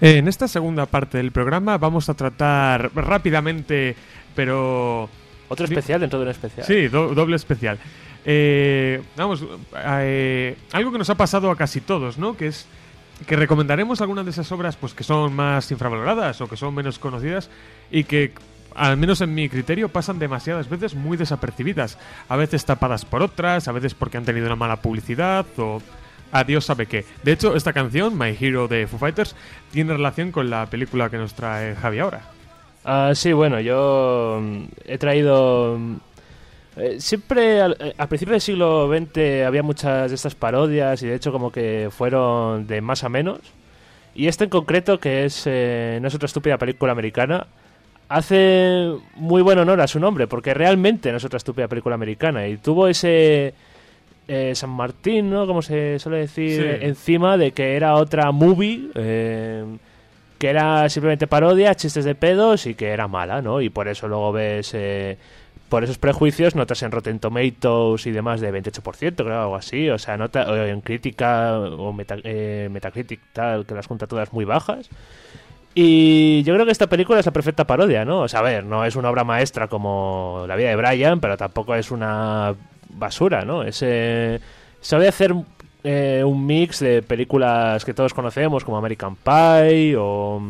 En esta segunda parte del programa vamos a tratar rápidamente, pero... Otro especial dentro de un especial. Sí, do- doble especial. Eh, vamos, eh, algo que nos ha pasado a casi todos, ¿no? Que es que recomendaremos algunas de esas obras pues que son más infravaloradas o que son menos conocidas y que al menos en mi criterio pasan demasiadas veces muy desapercibidas, a veces tapadas por otras, a veces porque han tenido una mala publicidad o a Dios sabe qué. De hecho, esta canción, My Hero de Foo Fighters, tiene relación con la película que nos trae Javi ahora. Ah, sí, bueno, yo mm, he traído... mm, eh, siempre al, eh, principio del siglo XX había muchas de estas parodias y de hecho como que fueron de más a menos. Y esta en concreto, que es eh, no es otra estúpida película americana, hace muy buen honor a su nombre, porque realmente no es otra estúpida película americana. Y tuvo ese eh, San Martín, ¿no? Como se suele decir, Sí. encima de que era otra movie. eh, que era simplemente parodia, chistes de pedos y que era mala, ¿no? Y por eso luego ves, eh, por esos prejuicios, notas en Rotten Tomatoes y demás de 28%, creo, algo así, o sea, nota, o en crítica o meta, eh, Metacritic tal, que las junta todas muy bajas. Y yo creo que esta película es la perfecta parodia, ¿no? O sea, a ver, no es una obra maestra como La vida de Brian, pero tampoco es una basura, ¿no? Es, eh, sabe hacer un mix de películas que todos conocemos, como American Pie o...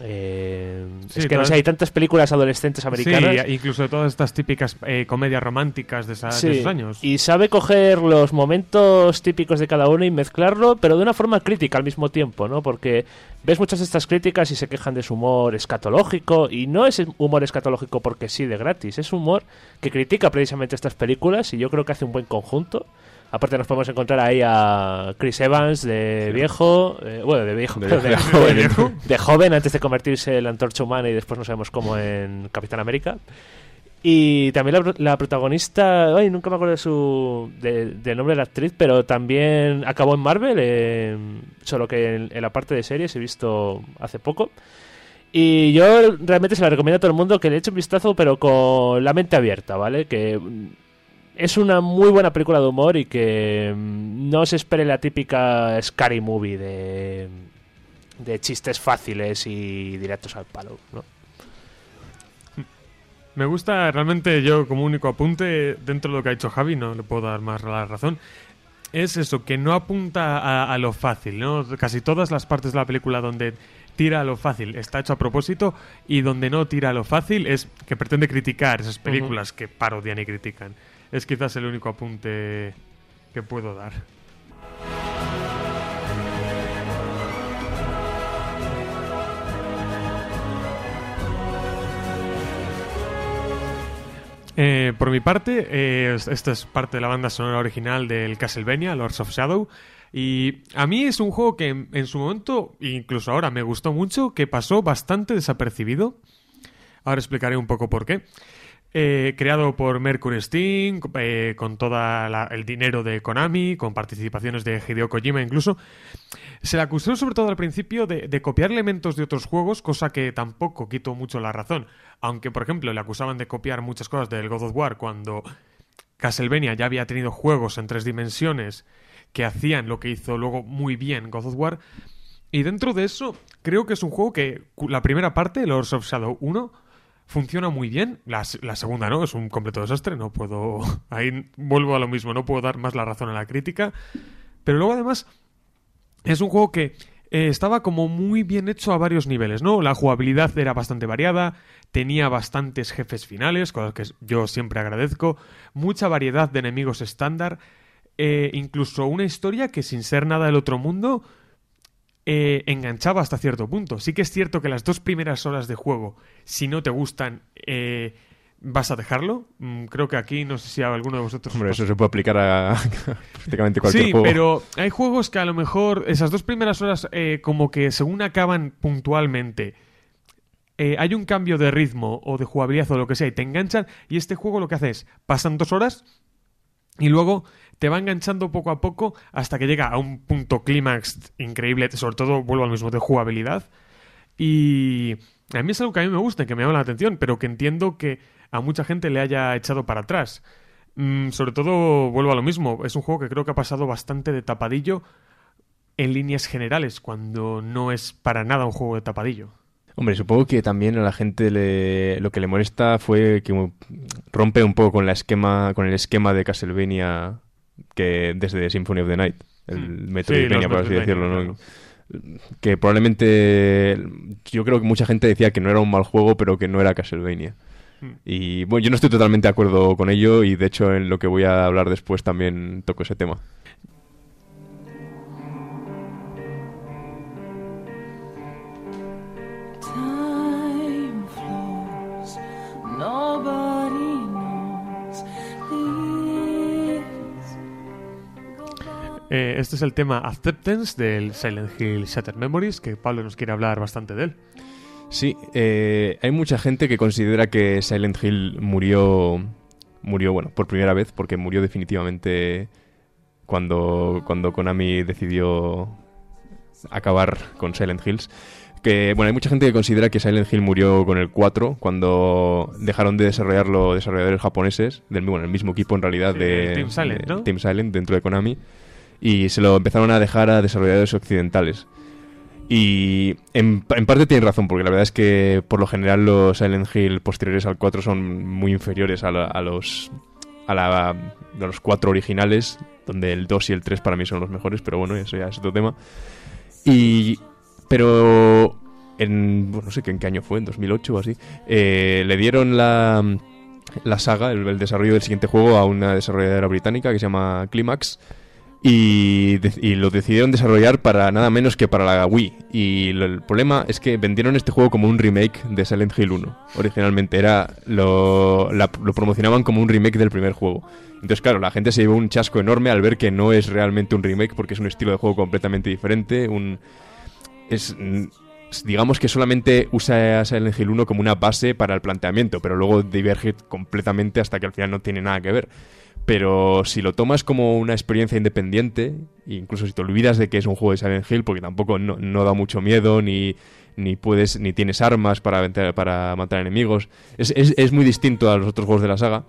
eh, Sí, es que no sé, hay tantas películas adolescentes americanas. Sí, incluso de todas estas típicas eh, comedias románticas de, esa- de esos años. Y sabe coger los momentos típicos de cada uno y mezclarlo, pero de una forma crítica al mismo tiempo, ¿no? Porque ves muchas de estas críticas y se quejan de su humor escatológico, y no es humor escatológico porque sí, de gratis, es humor que critica precisamente estas películas y yo creo que hace un buen conjunto. Aparte nos podemos encontrar ahí a Chris Evans de viejo, eh, bueno, de viejo, De pero de, joven, De joven antes de convertirse en la antorcha humana y después no sabemos cómo en Capitán América. Y también la, pro- la protagonista, ay, nunca me acuerdo de su, de- del nombre de la actriz, pero también acabó en Marvel, eh, solo que en, en la parte de series he visto hace poco. Y yo realmente se la recomiendo a todo el mundo que le eche un vistazo, pero con la mente abierta, ¿vale? Que es una muy buena película de humor y que mm, no se espere la típica scary movie de, de chistes fáciles y directos al palo, ¿no? Me gusta realmente yo como único apunte dentro de lo que ha dicho Javi, no le puedo dar más la razón. Es eso, que no apunta a, a lo fácil, ¿no? Casi todas las partes de la película donde tira a lo fácil está hecho a propósito y donde no tira a lo fácil es que pretende criticar esas películas que parodian y critican. Es quizás el único apunte que puedo dar. Eh, por mi parte, eh, esta es parte de la banda sonora original del Castlevania, Lords of Shadow. Y a mí es un juego que en, en su momento, incluso ahora, me gustó mucho, que pasó bastante desapercibido. Ahora explicaré un poco por qué. Eh, creado por Mercury Steam, eh, con todo el dinero de Konami, con participaciones de Hideo Kojima incluso. Se le acusó sobre todo al principio de, de copiar elementos de otros juegos, cosa que tampoco quito mucho la razón. Aunque, por ejemplo, le acusaban de copiar muchas cosas del God of War cuando Castlevania ya había tenido juegos en tres dimensiones que hacían lo que hizo luego muy bien God of War. Y dentro de eso, creo que es un juego que la primera parte, Lords of Shadow 1, funciona muy bien. La, segunda no, es un completo desastre. No puedo. Ahí vuelvo a lo mismo, no puedo dar más la razón a la crítica. Pero luego, además, es un juego que eh, estaba como muy bien hecho a varios niveles, ¿no? La jugabilidad era bastante variada, tenía bastantes jefes finales, cosas que yo siempre agradezco, mucha variedad de enemigos estándar, eh, incluso una historia que sin ser nada del otro mundo eh, enganchaba hasta cierto punto. Sí que es cierto que las dos primeras horas de juego, si no te gustan, eh, vas a dejarlo. Mm, creo que aquí no sé si a alguno de vosotros. Hombre, eso se puede aplicar a prácticamente cualquier sí, juego. pero hay juegos que a lo mejor esas dos primeras horas, eh, como que según acaban puntualmente. eh, hay un cambio de ritmo o de jugabilidad o lo que sea y te enganchan y este juego lo que hace es pasan dos horas y luego te va enganchando poco a poco hasta que llega a un punto clímax increíble, sobre todo vuelvo al mismo de jugabilidad. Y a mí es algo que a mí me gusta que me llama la atención, pero que entiendo que a mucha gente le haya echado para atrás. Mm, sobre todo, vuelvo a lo mismo, es un juego que creo que ha pasado bastante de tapadillo en líneas generales, cuando no es para nada un juego de tapadillo. Hombre, supongo que también a la gente le, lo que le molesta fue que rompe un poco con la esquema, con el esquema de Castlevania que desde Symphony of the Night, el Metroidvania, los por así decirlo, ¿no? Que probablemente yo creo que mucha gente decía que no era un mal juego, pero que no era Castlevania. Mm. Y bueno, yo no estoy totalmente de acuerdo con ello y de hecho en lo que voy a hablar después también toco ese tema. Eh, este es el tema Acceptance del Silent Hill Shattered Memories, que Pablo nos quiere hablar bastante de él. Sí, eh, hay mucha gente que considera que Silent Hill murió, murió, bueno, por primera vez, porque murió definitivamente cuando, cuando Konami decidió acabar con Silent Hills. Que, bueno, hay mucha gente que considera que Silent Hill murió con el 4, cuando dejaron de desarrollarlo desarrolladores japoneses, del bueno, el mismo equipo en realidad de Team Silent. Team Silent dentro de Konami, y se lo empezaron a dejar a desarrolladores occidentales. Y en, parte tienen razón, porque la verdad es que por lo general los Silent Hill posteriores al 4 son muy inferiores a, la- a los a, la- a los 4 originales, donde el 2 y el 3 para mí son los mejores, pero bueno, eso ya es otro tema. Y pero en bueno, no sé en qué año fue, en 2008 o así, eh, le dieron la la saga, el desarrollo del siguiente juego a una desarrolladora británica que se llama Climax y, y lo decidieron desarrollar para nada menos que para la Wii. Y el problema es que vendieron este juego como un remake de Silent Hill 1. Originalmente era lo, lo promocionaban como un remake del primer juego. Entonces, claro, la gente se llevó un chasco enorme al ver que no es realmente un remake porque es un estilo de juego completamente diferente. Un, es, digamos que solamente usa a Silent Hill 1 como una base para el planteamiento, pero luego diverge completamente hasta que al final no tiene nada que ver. Pero si lo tomas como una experiencia independiente, incluso si te olvidas de que es un juego de Silent Hill, porque tampoco no, no da mucho miedo, ni, ni puedes, ni tienes armas para, aventar- para matar enemigos, es, es- es muy distinto a los otros juegos de la saga.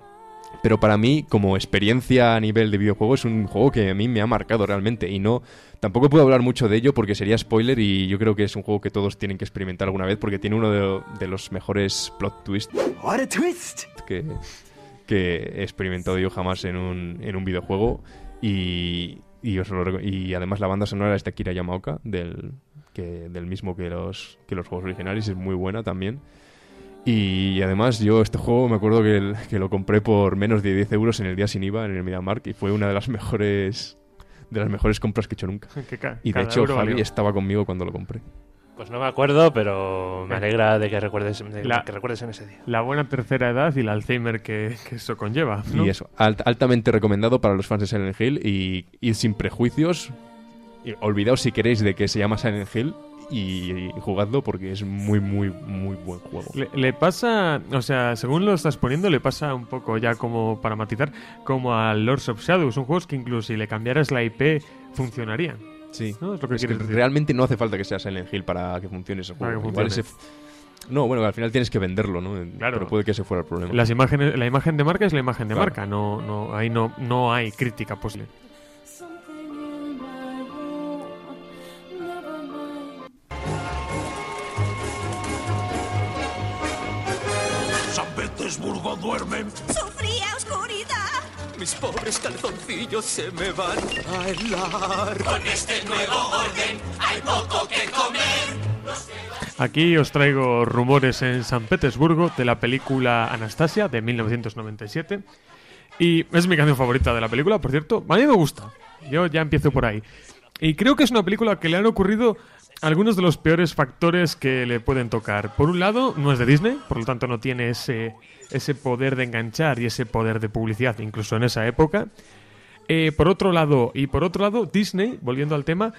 Pero para mí, como experiencia a nivel de videojuego, es un juego que a mí me ha marcado realmente. Y no. Tampoco puedo hablar mucho de ello porque sería spoiler. Y yo creo que es un juego que todos tienen que experimentar alguna vez porque tiene uno de, de los mejores plot twists What a twist! que, que he experimentado yo jamás en un, en un videojuego. Y, y, os lo reco- y además la banda sonora es de Akira Yamaoka, del, que, del mismo que los, que los juegos originales, es muy buena también. Y además yo este juego me acuerdo que, el- que lo compré por menos de 10 euros en el día sin IVA en el MediaMarkt y fue una de las mejores de las mejores compras que he hecho nunca. Que Y de hecho Javi valió. estaba conmigo cuando lo compré. Pues no me acuerdo, pero me alegra de que recuerdes, de La- que recuerdes en ese día. La buena tercera edad y el Alzheimer que, que eso conlleva. ¿no? Y eso, alt- altamente recomendado para los fans de Silent Hill y ir sin prejuicios. Y olvidaos si queréis de que se llama Silent Hill y, y jugadlo porque es muy, muy, muy buen juego. Le, le pasa, o sea, según lo estás poniendo, le pasa un poco ya como para matizar, como a Lords of Shadow. Son juegos que incluso si le cambiaras la IP funcionarían. Sí, ¿no? Es lo que Es que quieres decir. realmente no hace falta que sea Silent Hill para que funcione ese juego. Igual ese- No, bueno, al final tienes que venderlo, ¿no? Claro. Pero puede que ese fuera el problema. Las imágenes, la imagen de marca es la imagen de Claro. marca, no, no, ahí no, no hay crítica posible. Mis pobres calzoncillos se me van a helar. Con este nuevo orden hay poco que comer. Aquí os traigo rumores en San Petersburgo de la película Anastasia de 1997. Y es mi canción favorita de la película, por cierto. A mí me gusta. Yo ya empiezo por ahí. Y creo que es una película que le han ocurrido algunos de los peores factores que le pueden tocar. Por un lado, no es de Disney, por lo tanto no tiene ese, ese poder de enganchar y ese poder de publicidad, incluso en esa época. Eh, por otro lado, y por otro lado, Disney, volviendo al tema,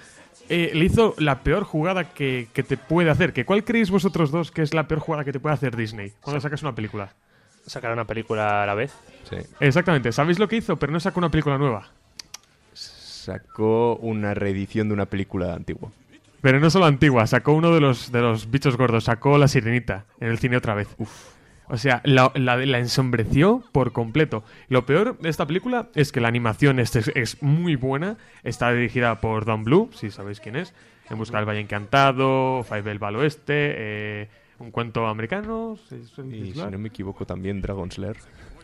eh, le hizo la peor jugada que, que te puede hacer. ¿Que ¿Cuál creéis vosotros dos que es la peor jugada que te puede hacer Disney cuando sacas una película? Sacar una película a la vez. Sí. Exactamente, ¿sabéis lo que hizo? Pero no sacó una película nueva. Sacó una reedición de una película antigua. Pero no solo antigua, sacó uno de los, de los bichos gordos, sacó La Sirenita en el cine otra vez. O sea, la, la, la ensombreció por completo. Lo peor de esta película es que la animación es, es, muy buena. Está dirigida por Don Blue, si sabéis quién es. En Busca del Valle Encantado, Five El Val Oeste, eh, Un cuento americano. ¿se suele Y si no me equivoco también Dragon Slayer.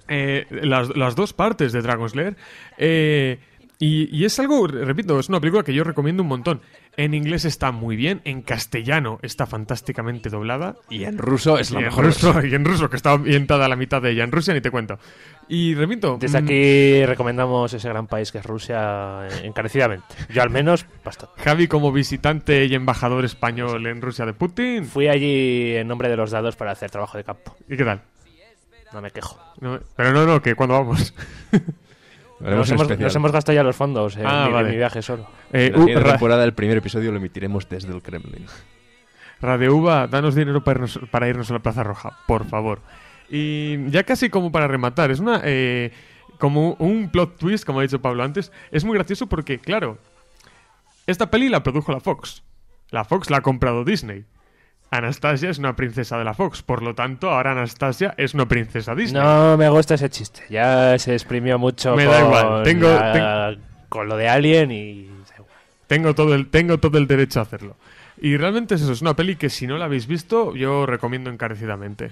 Eh, las, las dos partes de Dragon Slayer. Eh, y, y es algo, repito, es una película que yo recomiendo un montón. En inglés está muy bien, en castellano está fantásticamente doblada. Y en ruso es la y en mejor ruso, y en ruso, que está ambientada a la mitad de ella. En Rusia ni te cuento. Y repito. Desde mm, aquí recomendamos ese gran país que es Rusia eh, encarecidamente. Yo al menos, bastante. Javi, como visitante y embajador español en Rusia de Putin. Fui allí en nombre de los dados para hacer trabajo de campo. ¿Y qué tal? No me quejo. No, pero no, no, que cuando vamos. Nos hemos, nos hemos gastado ya los fondos en, Ah, mi, en vale. mi viaje solo. Eh, la uh, siguiente temporada, el primer episodio lo emitiremos desde el Kremlin. Radio Uva, danos dinero para irnos, para irnos a la Plaza Roja, por favor. Y ya casi como para rematar, es una eh, como un plot twist, como ha dicho Pablo antes, es muy gracioso porque, claro, esta peli la produjo la Fox. La Fox la ha comprado Disney. Anastasia es una princesa de la Fox, por lo tanto, ahora Anastasia es una princesa Disney. No me gusta ese chiste. Ya se exprimió mucho Me con, da igual, tengo- la- con lo de Alien y... Tengo todo el, tengo todo el derecho a hacerlo. Y realmente es eso, es una peli que si no la habéis visto, yo recomiendo encarecidamente.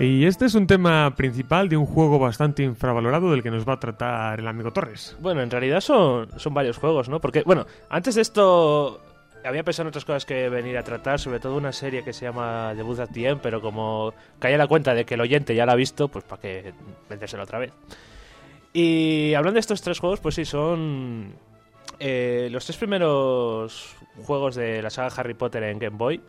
Y este es un tema principal de un juego bastante infravalorado del que nos va a tratar el amigo Torres. Bueno, en realidad son, son varios juegos, ¿no? Porque, bueno, antes de esto había pensado en otras cosas que venir a tratar, sobre todo una serie que se llama Debut at the End, pero como caía la cuenta de que el oyente ya la ha visto, pues para que vendérselo otra vez. Y hablando de estos tres juegos, pues sí, son eh, los tres primeros juegos de la saga Harry Potter en Game Boy.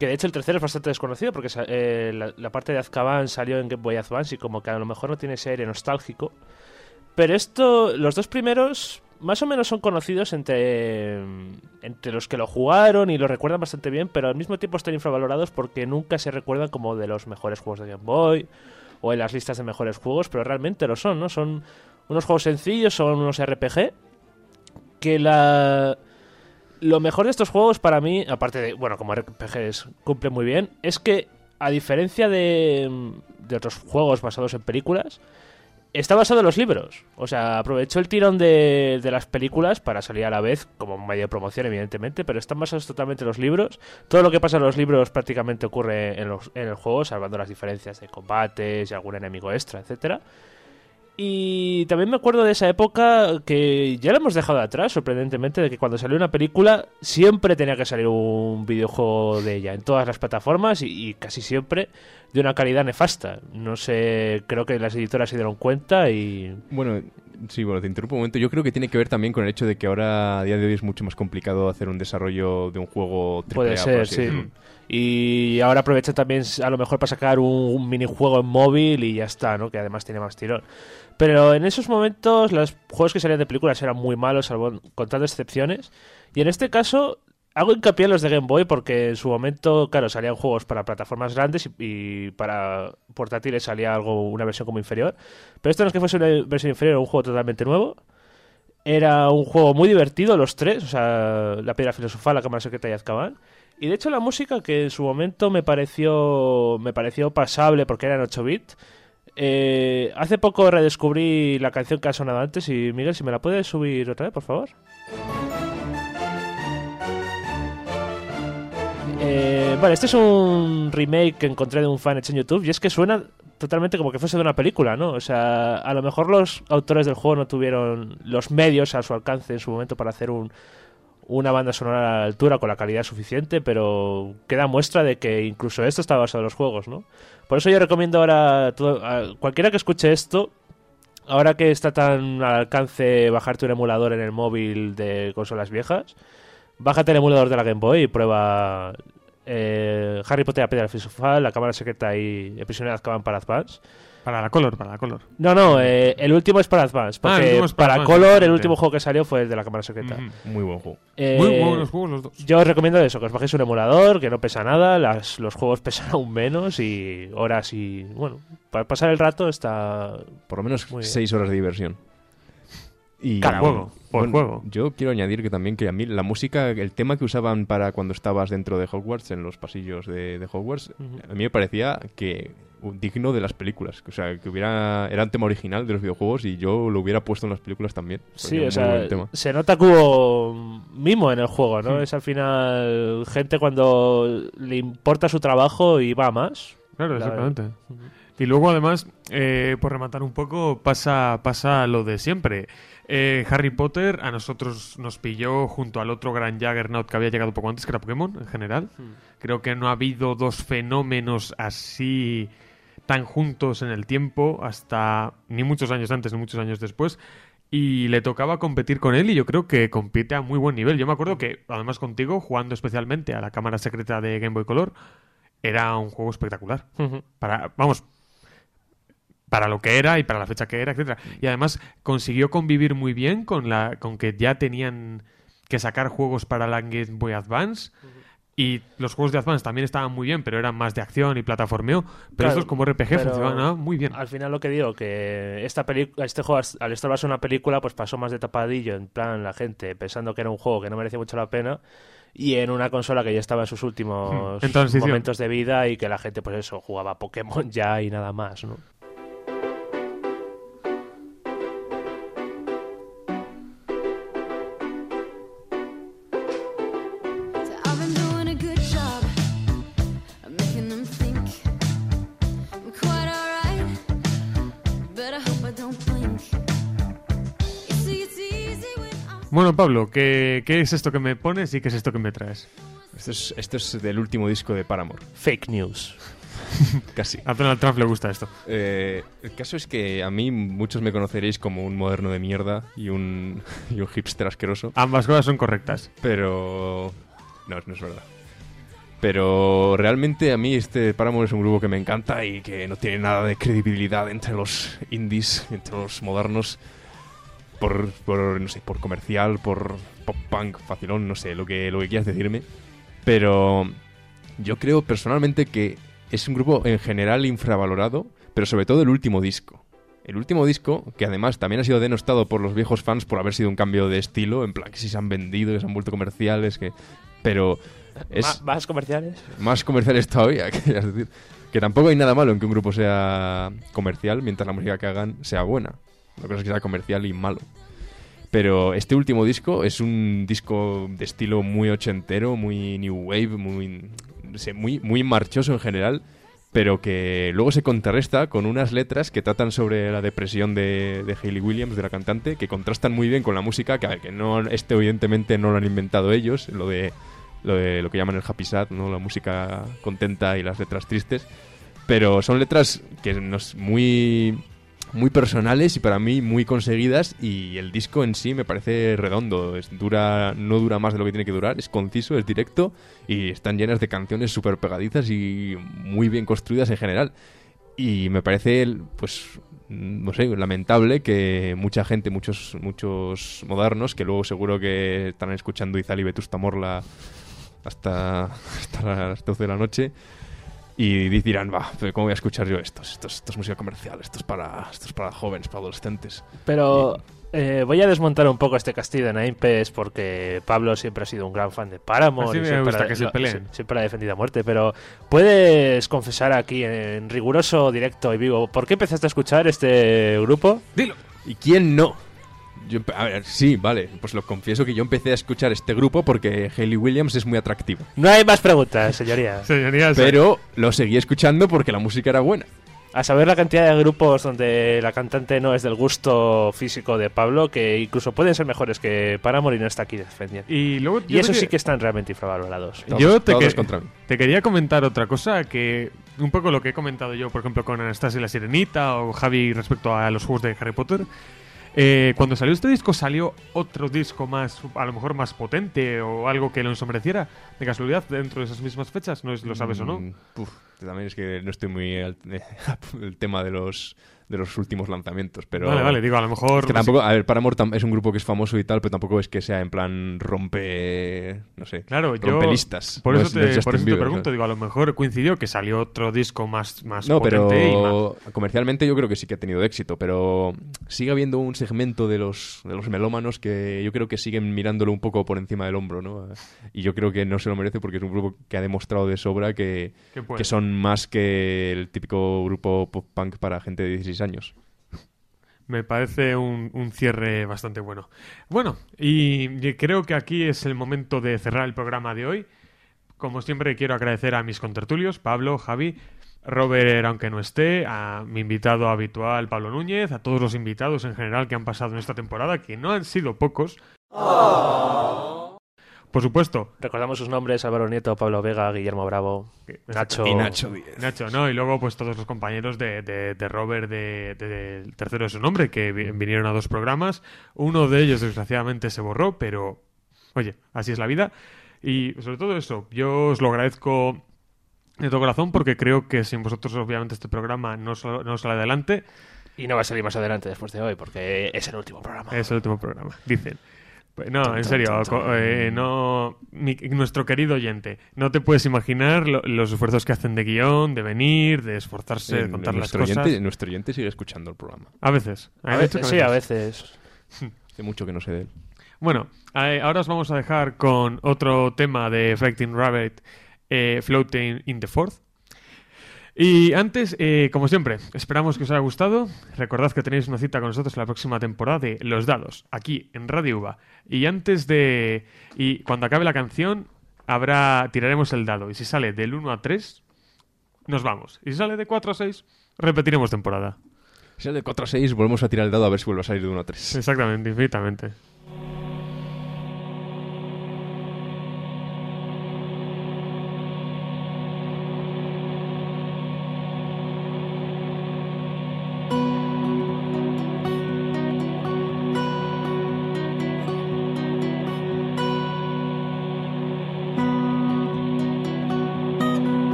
Que de hecho el tercero es bastante desconocido porque eh, la, parte de Azkaban salió en Game Boy Advance y como que a lo mejor no tiene ese aire nostálgico. Pero esto, los dos primeros más o menos son conocidos entre, entre los que lo jugaron y lo recuerdan bastante bien, pero al mismo tiempo están infravalorados porque nunca se recuerdan como de los mejores juegos de Game Boy o en las listas de mejores juegos, pero realmente lo son, ¿no? Son unos juegos sencillos, son unos RPG que la lo mejor de estos juegos para mí, aparte de, bueno, como RPGs cumple muy bien, es que a diferencia de, de otros juegos basados en películas, está basado en los libros. O sea, aprovechó el tirón de, de las películas para salir a la vez, como medio de promoción, evidentemente, pero están basados totalmente en los libros. Todo lo que pasa en los libros prácticamente ocurre en, los, en el juego, salvando las diferencias de combates y algún enemigo extra, etcétera. Y también me acuerdo de esa época que ya lo hemos dejado atrás, sorprendentemente, de que cuando salió una película siempre tenía que salir un videojuego de ella en todas las plataformas y, y casi siempre de una calidad nefasta. No sé, creo que las editoras se dieron cuenta y... Bueno, sí, bueno, te interrumpo un momento. Yo creo que tiene que ver también con el hecho de que ahora, a día de hoy, es mucho más complicado hacer un desarrollo de un juego AAA, Puede ser, sí. decirlo. Y ahora aprovecha también a lo mejor para sacar un, un minijuego en móvil y ya está, ¿no? Que además tiene más tirón. Pero en esos momentos los juegos que salían de películas eran muy malos, salvo contando excepciones. Y en este caso hago hincapié en los de Game Boy porque en su momento, claro, salían juegos para plataformas grandes y, para portátiles salía algo una versión como inferior. Pero esto no es que fuese una versión inferior, era un juego totalmente nuevo. Era un juego muy divertido, los tres, o sea, La Piedra Filosofal, La Cámara Secreta y Azkaban. Y de hecho la música, que en su momento me pareció, me pareció pasable porque era en 8 bits, eh, hace poco redescubrí la canción que ha sonado antes y Miguel, si me la puedes subir otra vez, por favor. Eh, vale, este es un remake que encontré de un fan hecho en YouTube y es que suena totalmente como que fuese de una película, ¿no? O sea, a lo mejor los autores del juego no tuvieron los medios a su alcance en su momento para hacer un, una banda sonora a la altura con la calidad suficiente, pero queda muestra de que incluso esto está basado en los juegos, ¿no? Por eso yo recomiendo ahora a, todo- a cualquiera que escuche esto, ahora que está tan al alcance bajarte un emulador en el móvil de consolas viejas, bájate el emulador de la Game Boy y prueba eh, Harry Potter, la piedra filosofal, la cámara secreta y el prisionero de Azkaban para Advance. Para la Color, para la Color. No, no, eh, el último es para Advance. Ah, el Porque último es para para, Advance, Color, el último juego que salió fue el de la cámara secreta. Muy buen juego. Eh, Muy buenos juegos los dos. Yo os recomiendo eso, que os bajéis un emulador, que no pesa nada, las, los juegos pesan aún menos y horas y... Bueno, para pasar el rato está... Por lo menos seis horas de diversión. Y juego, por juego. Yo quiero añadir que también que a mí la música, el tema que usaban para cuando estabas dentro de Hogwarts, en los pasillos de, de Hogwarts, a mí me parecía que digno de las películas. O sea, que hubiera era un tema original de los videojuegos y yo lo hubiera puesto en las películas también. Sí, o sea, se nota que hubo mimo en el juego, ¿no? Hmm. Es al final gente cuando le importa su trabajo y va a más. Claro, La- exactamente. Y luego, además, eh, por rematar un poco, pasa, pasa lo de siempre. Eh, Harry Potter a nosotros nos pilló junto al otro gran Juggernaut que había llegado poco antes, que era Pokémon en general. Creo que no ha habido dos fenómenos así tan juntos en el tiempo hasta ni muchos años antes ni muchos años después. Y le tocaba competir con él y yo creo que compite a muy buen nivel. Yo me acuerdo que, además contigo, jugando especialmente a la cámara secreta de Game Boy Color, era un juego espectacular. Para, vamos, para lo que era y para la fecha que era, etcétera. Y además consiguió convivir muy bien con la con que ya tenían que sacar juegos para la Game Boy Advance. Y los juegos de Advance también estaban muy bien, pero eran más de acción y plataformeo. Pero Claro, estos como RPG funcionaban muy bien. Al final lo que digo, que esta este juego, al estar basado en una película, pues pasó más de tapadillo, en plan la gente pensando que era un juego que no merecía mucho la pena, y en una consola que ya estaba en sus últimos Hmm, momentos de vida y que la gente, pues eso, jugaba Pokémon ya y nada más, ¿no? Bueno, Pablo, ¿qué, ¿qué es esto que me pones y qué es esto que me traes? Esto es, esto es del último disco de Paramore. Fake news. Casi. A Donald Trump le gusta esto. Eh, el caso es que a mí muchos me conoceréis como un moderno de mierda y un, y un hipster asqueroso. Ambas cosas son correctas. Pero... No, no es verdad. Pero realmente a mí este Paramore es un grupo que me encanta y que no tiene nada de credibilidad entre los indies, entre los modernos. Por, por, no sé, por comercial, por pop punk, facilón, no sé, lo que, lo que quieras decirme. Pero yo creo personalmente que es un grupo en general infravalorado, pero sobre todo el último disco. El último disco, que además también ha sido denostado por los viejos fans por haber sido un cambio de estilo, en plan que si se han vendido, que se han vuelto comerciales, que... Pero es ¿Más comerciales? más comerciales todavía, querías decir. Que tampoco hay nada malo en que un grupo sea comercial mientras la música que hagan sea buena. La cosa es que sea comercial y malo. Pero este último disco es un disco de estilo muy ochentero, muy new wave, muy, muy, marchoso en general, pero que luego se contrarresta con unas letras que tratan sobre la depresión de, de Hayley Williams, de la cantante, que contrastan muy bien con la música, que, que no, este evidentemente no lo han inventado ellos, lo de lo, de, lo que llaman el happy sad, ¿no? la música contenta y las letras tristes, pero son letras que nos muy muy personales y para mí muy conseguidas y el disco en sí me parece redondo, es dura no dura más de lo que tiene que durar, es conciso, es directo y están llenas de canciones súper pegadizas y muy bien construidas en general. Y me parece, pues, no sé, lamentable que mucha gente, muchos muchos modernos, que luego seguro que están escuchando Izal y Vetusta Morla hasta, hasta las 12 de la noche, y dirán, va, pero ¿cómo voy a escuchar yo esto? Esto, es- esto es música comercial, esto es para, esto es para jóvenes, para adolescentes. Pero eh, voy a desmontar un poco este castillo de naipes porque Pablo siempre ha sido un gran fan de Paramore. Me siempre gusta ha- que se lo- peleen. sie- Siempre ha defendido a muerte, pero ¿puedes confesar aquí en riguroso directo y vivo por qué empezaste a escuchar este grupo? Dilo. ¿Y quién no? Yo, a ver, sí, vale, pues lo confieso que yo empecé a escuchar este grupo porque Hayley Williams es muy atractiva. No hay más preguntas, señoría. Señorías, Pero lo seguí escuchando porque la música era buena. A saber la cantidad de grupos donde la cantante no es del gusto físico de Pablo, que incluso pueden ser mejores que Paramore y no está aquí defendiendo. Y luego Y eso sí que están realmente infravalorados. yo te, todos que- contra mí. te quería comentar otra cosa que un poco lo que he comentado yo, por ejemplo, con Anastasia y la Sirenita o Javi respecto a los juegos de Harry Potter. Eh, cuando salió este disco, salió otro disco más, a lo mejor más potente o algo que lo ensombreciera. De casualidad, dentro de esas mismas fechas, no es- lo sabes o no. Mm, también es que no estoy muy al el tema de los de los últimos lanzamientos, pero Vale, vale, digo, a lo mejor- Es que tampoco, a ver, Paramore tam- es un grupo que es famoso y tal, pero tampoco es que sea en plan rompe, no sé, Claro, yo. rompe listas. Por No eso, es- te, por eso te pregunto, digo, a lo mejor coincidió que salió otro disco más, más No, potente y más. pero comercialmente yo creo que sí que ha tenido éxito, pero sigue habiendo un segmento de los, de los melómanos que yo creo que siguen mirándolo un poco por encima del hombro, ¿no? Y yo creo que no se lo merece porque es un grupo que ha demostrado de sobra que, que son más que el típico grupo pop punk para gente de 16 años. Me parece un, un cierre bastante bueno. Bueno, y, y creo que aquí es el momento de cerrar el programa de hoy. Como siempre, quiero agradecer a mis contertulios, Pablo, Javi, Robert, aunque no esté, a mi invitado habitual, Pablo Núñez, a todos los invitados en general que han pasado en esta temporada, que no han sido pocos. Por supuesto. Recordamos sus nombres: Álvaro Nieto, Pablo Vega, Guillermo Bravo, Nacho. Y Nacho Díez. Nacho, ¿no? Y luego, pues todos los compañeros de, de- de Robert, de, de- del tercero de su nombre, que vi- vinieron a dos programas. Uno de ellos, desgraciadamente, se borró, pero oye, así es la vida. Y sobre todo eso, yo os lo agradezco de todo corazón porque creo que sin vosotros, obviamente, este programa no, sal- no sale adelante. Y no va a salir más adelante después de hoy, porque es el último programa. Es el último programa, dicen. No, en serio, eh, no, mi- nuestro querido oyente, no te puedes imaginar lo- los esfuerzos que hacen de guion, de venir, de esforzarse, de Eh, contar las nuestro, cosas. oyente, nuestro oyente sigue escuchando el programa. A veces. A veces, sí, a veces. Hace mucho que no sé de él. Bueno, eh, ahora os vamos a dejar con otro tema de Fighting Rabbit, eh, Floating in the Fourth. Y antes, eh, como siempre, esperamos que os haya gustado. Recordad que tenéis una cita con nosotros la próxima temporada de Los Dados, aquí en Radio Uva. Y antes de. Y cuando acabe la canción, habrá. tiraremos el dado. Y si sale del 1 a 3, nos vamos. Y si sale de 4 a 6, repetiremos temporada. Si sale de 4 a 6, volvemos a tirar el dado a ver si vuelve a salir de 1 a 3. Exactamente, infinitamente.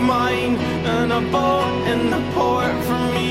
Mine and a boat in the port for me.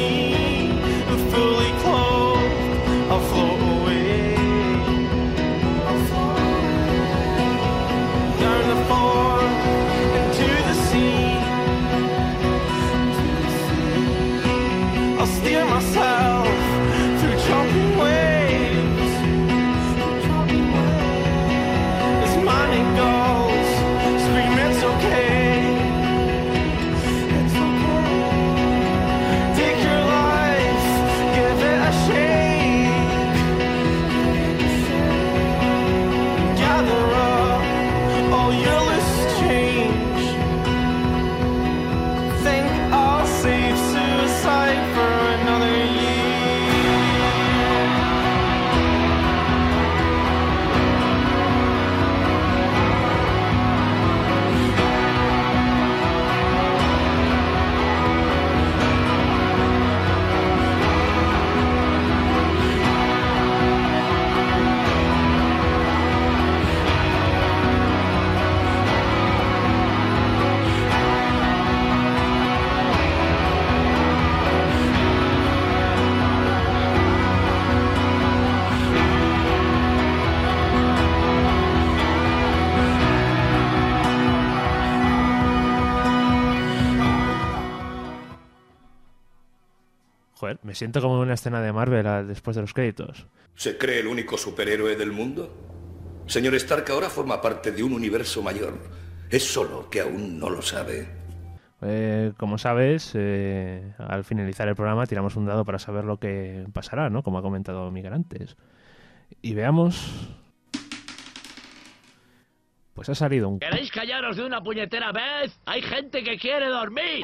Joder, me siento como en una escena de Marvel después de los créditos. ¿Se cree el único superhéroe del mundo? Señor Stark ahora forma parte de un universo mayor. Es solo que aún no lo sabe. Eh, como sabes, eh, al finalizar el programa tiramos un dado para saber lo que pasará, ¿no? Como ha comentado Miguel antes. Y veamos... Pues ha salido un ¿Queréis callaros de una puñetera vez? Hay gente que quiere dormir.